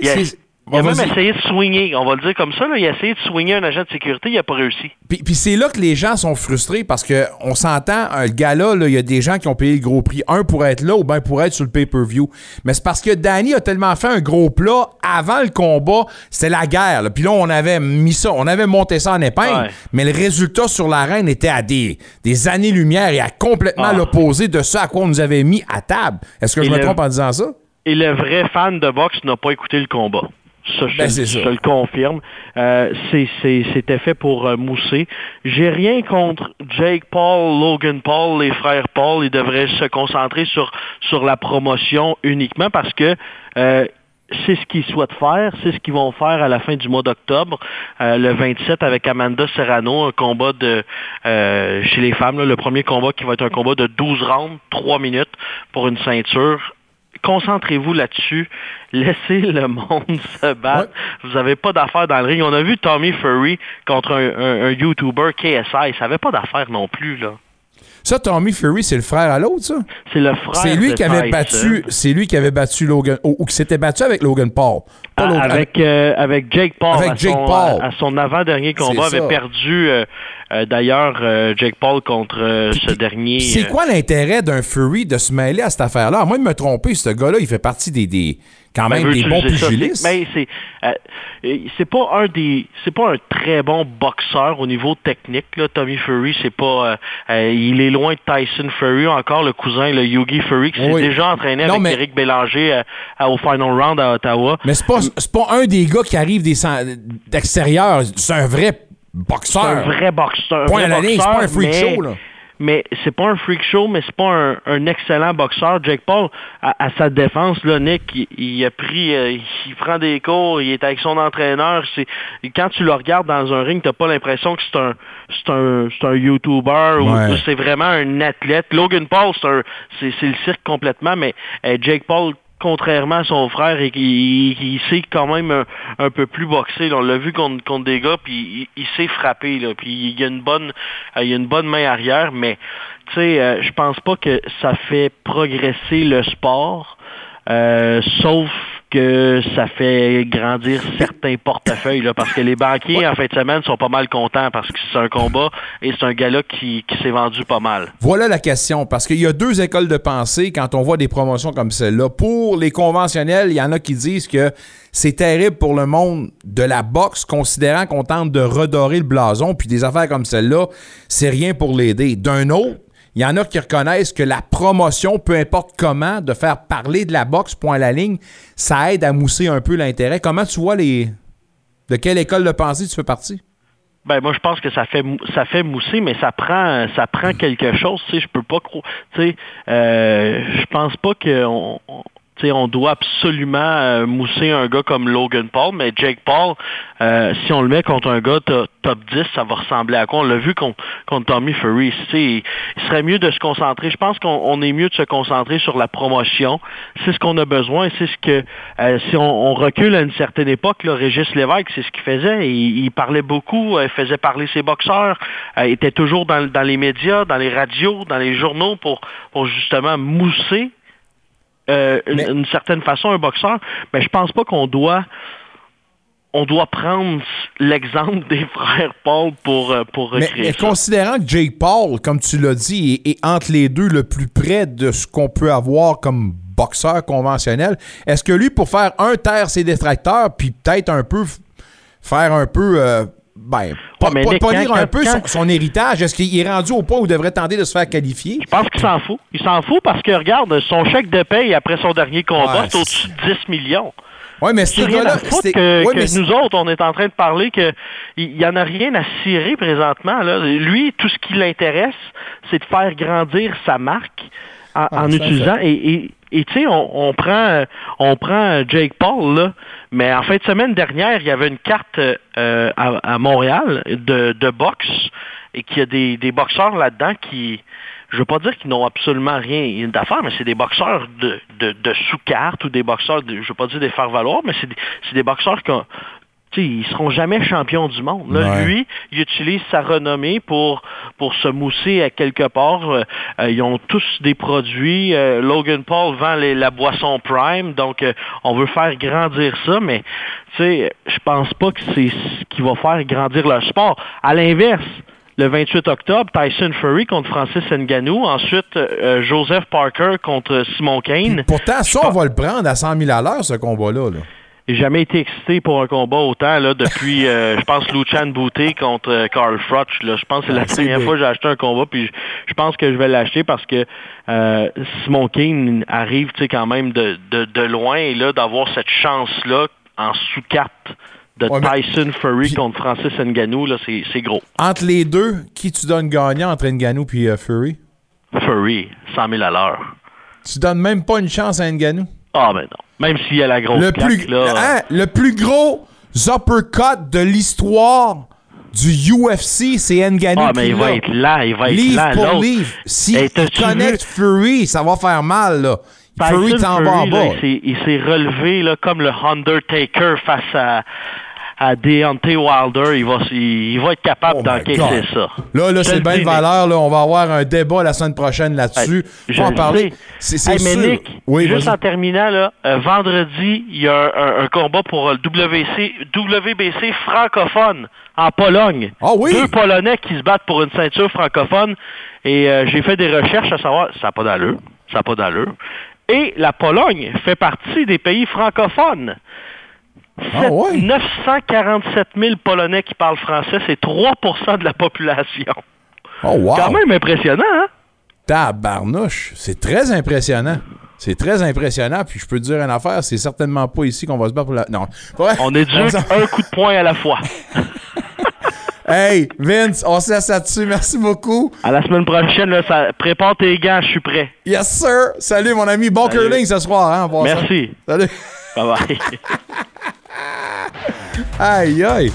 Il a- même essayé de swinguer, on va le dire comme ça. Là. Il a essayé de swinguer un agent de sécurité, il n'a pas réussi. Puis, puis c'est là que les gens sont frustrés parce que on s'entend, un gars-là, là, il y a des gens qui ont payé le gros prix. Un pour être là ou bien pour être sur le pay-per-view. Mais c'est parce que Danny a tellement fait un gros plat avant le combat, c'était la guerre. là. Puis là, on avait mis ça, on avait monté ça en épingle, Ouais. mais le résultat sur l'arène était à des, des années-lumière et à complètement Ah. l'opposé de ce à quoi on nous avait mis à table. Est-ce que je me le- trompe en disant ça? Et le vrai fan de boxe n'a pas écouté le combat. Ça, je, Ben, je le confirme. Euh, C'était fait pour euh, mousser. J'ai rien contre Jake Paul, Logan Paul, les frères Paul. Ils devraient se concentrer sur, sur la promotion uniquement parce que euh, c'est ce qu'ils souhaitent faire, c'est ce qu'ils vont faire à la fin du mois d'octobre, euh, le 27 avec Amanda Serrano, un combat de euh, chez les femmes, là, le premier combat qui va être un combat de 12 rounds, 3 minutes pour une ceinture concentrez-vous là-dessus. Laissez le monde [LAUGHS] se battre. Vous n'avez pas d'affaires dans le ring. On a vu Tommy Fury contre un, un- un YouTuber KSI. Ça n'avait pas d'affaires non plus, là. Ça, Tommy Fury, c'est le frère à l'autre, ça? C'est le frère C'est lui qui avait battu, c'est lui qui avait battu Logan, ou, ou qui s'était battu avec Logan Paul. Pas Ah, avec, euh, avec Jake Paul. Avec à Jake son, Paul. À, à son avant-dernier combat, avait perdu euh, euh, d'ailleurs euh, Jake Paul contre euh, ce dernier. C'est euh, quoi l'intérêt d'un Fury de se mêler à cette affaire-là? À moins de me tromper, ce gars-là, il fait partie des, des quand Ben, même des bons pugilistes. Mais c'est euh, c'est pas un des c'est pas un très bon boxeur au niveau technique là. Tommy Fury c'est pas euh, euh, il est loin de Tyson Fury encore le cousin le Yugi Fury qui s'est Oui. déjà entraîné Non, avec mais- Eric Bélanger au final round à Ottawa. Mais c'est pas, c'est pas un des gars qui arrive des d'extérieur. C'est un vrai boxeur. C'est un vrai boxeur. Point vrai à la ligne, c'est pas un freak mais- show, là. Mais c'est pas un freak show, mais c'est pas un, un excellent boxeur. Jake Paul, à, à sa défense, là, Nick, il, il a pris, euh, il prend des cours, il est avec son entraîneur. C'est quand tu le regardes dans un ring, t'as pas l'impression que c'est un, c'est un, c'est un YouTuber ou Ouais. ou c'est vraiment un athlète. Logan Paul, c'est un, c'est, c'est le cirque complètement, mais euh, Jake Paul contrairement à son frère, et il, il sait quand même un, un peu plus boxer. là. On l'a vu contre, contre des gars, puis il, sait frapper. Là, puis il a une bonne, il a une bonne main arrière, mais tu sais, euh, je pense pas que ça fait progresser le sport. euh, sauf que ça fait grandir certains portefeuilles là, parce que les banquiers en fin de semaine sont pas mal contents parce que c'est un combat et c'est un gars-là qui, qui s'est vendu pas mal. Voilà la question, parce qu'il y a deux écoles de pensée quand on voit des promotions comme celle-là. Pour les conventionnels, il y en a qui disent que c'est terrible pour le monde de la boxe, considérant qu'on tente de redorer le blason, puis des affaires comme celle-là, c'est rien pour l'aider. D'un autre, il y en a qui reconnaissent que la promotion, peu importe comment, de faire parler de la boxe, point à la ligne, ça aide à mousser un peu l'intérêt. Comment tu vois les... De quelle école de pensée tu fais partie? Ben moi je pense que ça fait ça fait mousser, mais ça prend ça prend quelque chose. Tu sais, je peux pas. Tu sais, euh, je pense pas que on- on- doit absolument euh, mousser un gars comme Logan Paul, mais Jake Paul, euh, si on le met contre un gars to- top 10, ça va ressembler à quoi? On l'a vu contre, Tommy Fury. Il, il serait mieux de se concentrer. Je pense qu'on on est mieux de se concentrer sur la promotion. C'est ce qu'on a besoin. C'est ce que, euh, si on, recule à une certaine époque, là, Régis Lévesque, c'est ce qu'il faisait. Il, il parlait beaucoup, euh, faisait parler ses boxeurs, euh, était toujours dans, les médias, dans les radios, dans les journaux pour justement mousser euh, une- une certaine façon un boxeur, mais je pense pas qu'on doit on doit prendre l'exemple [LAUGHS] des frères Paul pour, euh, pour Mais, considérant que Jake Paul, comme tu l'as dit, est, est entre les deux le plus près de ce qu'on peut avoir comme boxeur conventionnel, est-ce que lui, pour faire un taire ses détracteurs, puis peut-être un peu faire un peu. euh, ben, pas, mais quand- un peu quand- son, son héritage, est-ce qu'il est rendu au point où il devrait tenter de se faire qualifier? Je pense qu'il s'en fout. Il s'en fout parce que, regarde, son chèque de paye après son dernier combat, Ouais, c'est au-dessus de 10 millions. Oui, mais C'est ces rien à foutre c'est- que, ouais, que mais nous autres, on est en train de parler que il y en a rien à cirer présentement. Là. Lui, tout ce qui l'intéresse, c'est de faire grandir sa marque en, Ah, en utilisant. ça. Et, tu sais, on, on prend on prend Jake Paul, là, mais en fin de semaine dernière, il y avait une carte euh, à, Montréal de, boxe et qu'il y a des, boxeurs là-dedans qui je veux pas dire qu'ils n'ont absolument rien d'affaires, mais c'est des boxeurs de, sous-carte ou des boxeurs, de, je veux pas dire des faire-valoir, mais c'est des, des boxeurs qui ont- tu sais, ils seront jamais champions du monde. Là, Ouais. Lui, il utilise sa renommée pour pour se mousser à quelque part. Euh, euh, ils ont tous des produits. Euh, Logan Paul vend les- la boisson Prime, donc euh, on veut faire grandir ça, mais je pense pas que c'est ce qui va faire grandir le sport. À l'inverse, le 28 octobre, Tyson Fury contre Francis Ngannou. Ensuite, euh, Joseph Parker contre Simon Kane. Pourtant, ça, on va le prendre à 100 000 à l'heure, ce combat-là. là. J'ai jamais été excité pour un combat autant là, depuis, euh, [LAUGHS] je pense, Luchan Bouté contre euh, Carl Froch. Là. Je pense que c'est la Ah, bien. fois que j'ai acheté un combat, puis je, je pense que je vais l'acheter parce que euh, Simon Kane arrive tu sais, quand même de, de, de loin et là, d'avoir cette chance-là en sous-carte de Ouais, Tyson Fury contre Francis Ngannou, là, c'est, gros. Entre les deux, qui tu donnes gagnant entre Ngannou et euh, Fury? Fury, 100 000 à l'heure. Tu donnes même pas une chance à Ngannou? Ah, ben non. Même s'il y a la grosse le plus, là. hein, le plus gros uppercut de l'histoire du UFC, c'est Ngannou. Ah, mais il va être là, il va être livre là. pour livre. Si Hey, il t'as-tu connecte Fury, ça va faire mal, là. Tyson Fury t'en va en là, bas. s'est- il s'est relevé là, comme le Undertaker face à, à Deontay Wilder. Il va, il, va être capable d'encaisser Oh God. ça. Là, là, c'est bien de valeur. Là, on va avoir un débat la semaine prochaine là-dessus. Hey, je en le parler. C'est Hey, sûr. Nick, oui, juste en terminant, là, euh, vendredi, il y a un, un- un combat pour euh, le WC, WBC francophone en Pologne. Ah oui? Deux Polonais qui se battent pour une ceinture francophone. Et euh, j'ai fait des recherches à savoir, ça n'a pas d'allure. Ça n'a pas d'allure. Et la Pologne fait partie des pays francophones. Ah Sept- ouais? [LAUGHS] 947 000 Polonais qui parlent français, c'est 3% de la population. Oh, wow. Quand même impressionnant, hein? Tabarnouche. C'est très impressionnant. C'est très impressionnant. Puis je peux te dire une affaire, c'est certainement pas ici qu'on va se battre pour la. Non. On est dû un coup de poing à la fois. [LAUGHS] Hey, Vince, on se laisse là-dessus. Merci beaucoup. À la semaine prochaine, là, ça, prépare tes gants, je suis prêt. Yes, sir. Salut, mon ami. Bon Salut. curling ce soir. Hein. Merci. Salut. Bye bye. [LAUGHS] Aïe, aïe.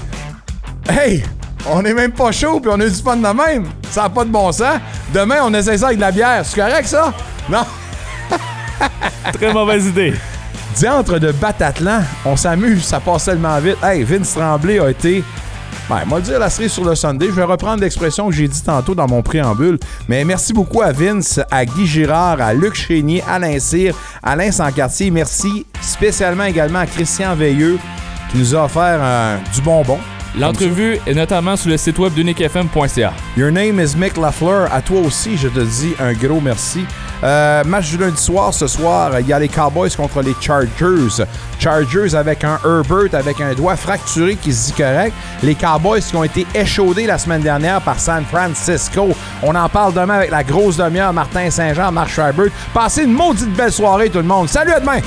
Hey, on est même pas chaud, puis on a du fun de même. Ça n'a pas de bon sens. Demain, on essaie ça avec de la bière. C'est correct, ça? Non? [LAUGHS] Très mauvaise idée. Diantre de Batatlan, on s'amuse, ça passe tellement vite. Hey, Vince Tremblay a été. Ben, moi dire la série sur le Sunday. Je vais reprendre l'expression que j'ai dit tantôt dans mon préambule. Mais merci beaucoup à Vince, à Guy Girard, à Luc Chénier, Alain Cyr, Alain Sancartier. Merci spécialement également à Christian Veilleux qui nous a offert euh, du bonbon. L'entrevue est notamment sur le site web d'uniquefm.ca. Your name is Mick Lafleur. À toi aussi, je te dis un gros merci. Euh, match du lundi soir, ce soir, il y a les Cowboys contre les Chargers. Chargers avec un Herbert avec un doigt fracturé qui se dit correct. Les Cowboys qui ont été échaudés la semaine dernière par San Francisco. On en parle demain avec la grosse demi-heure. Martin Saint-Jean, Marc Herbert. Passez une maudite belle soirée, tout le monde. Salut, à demain!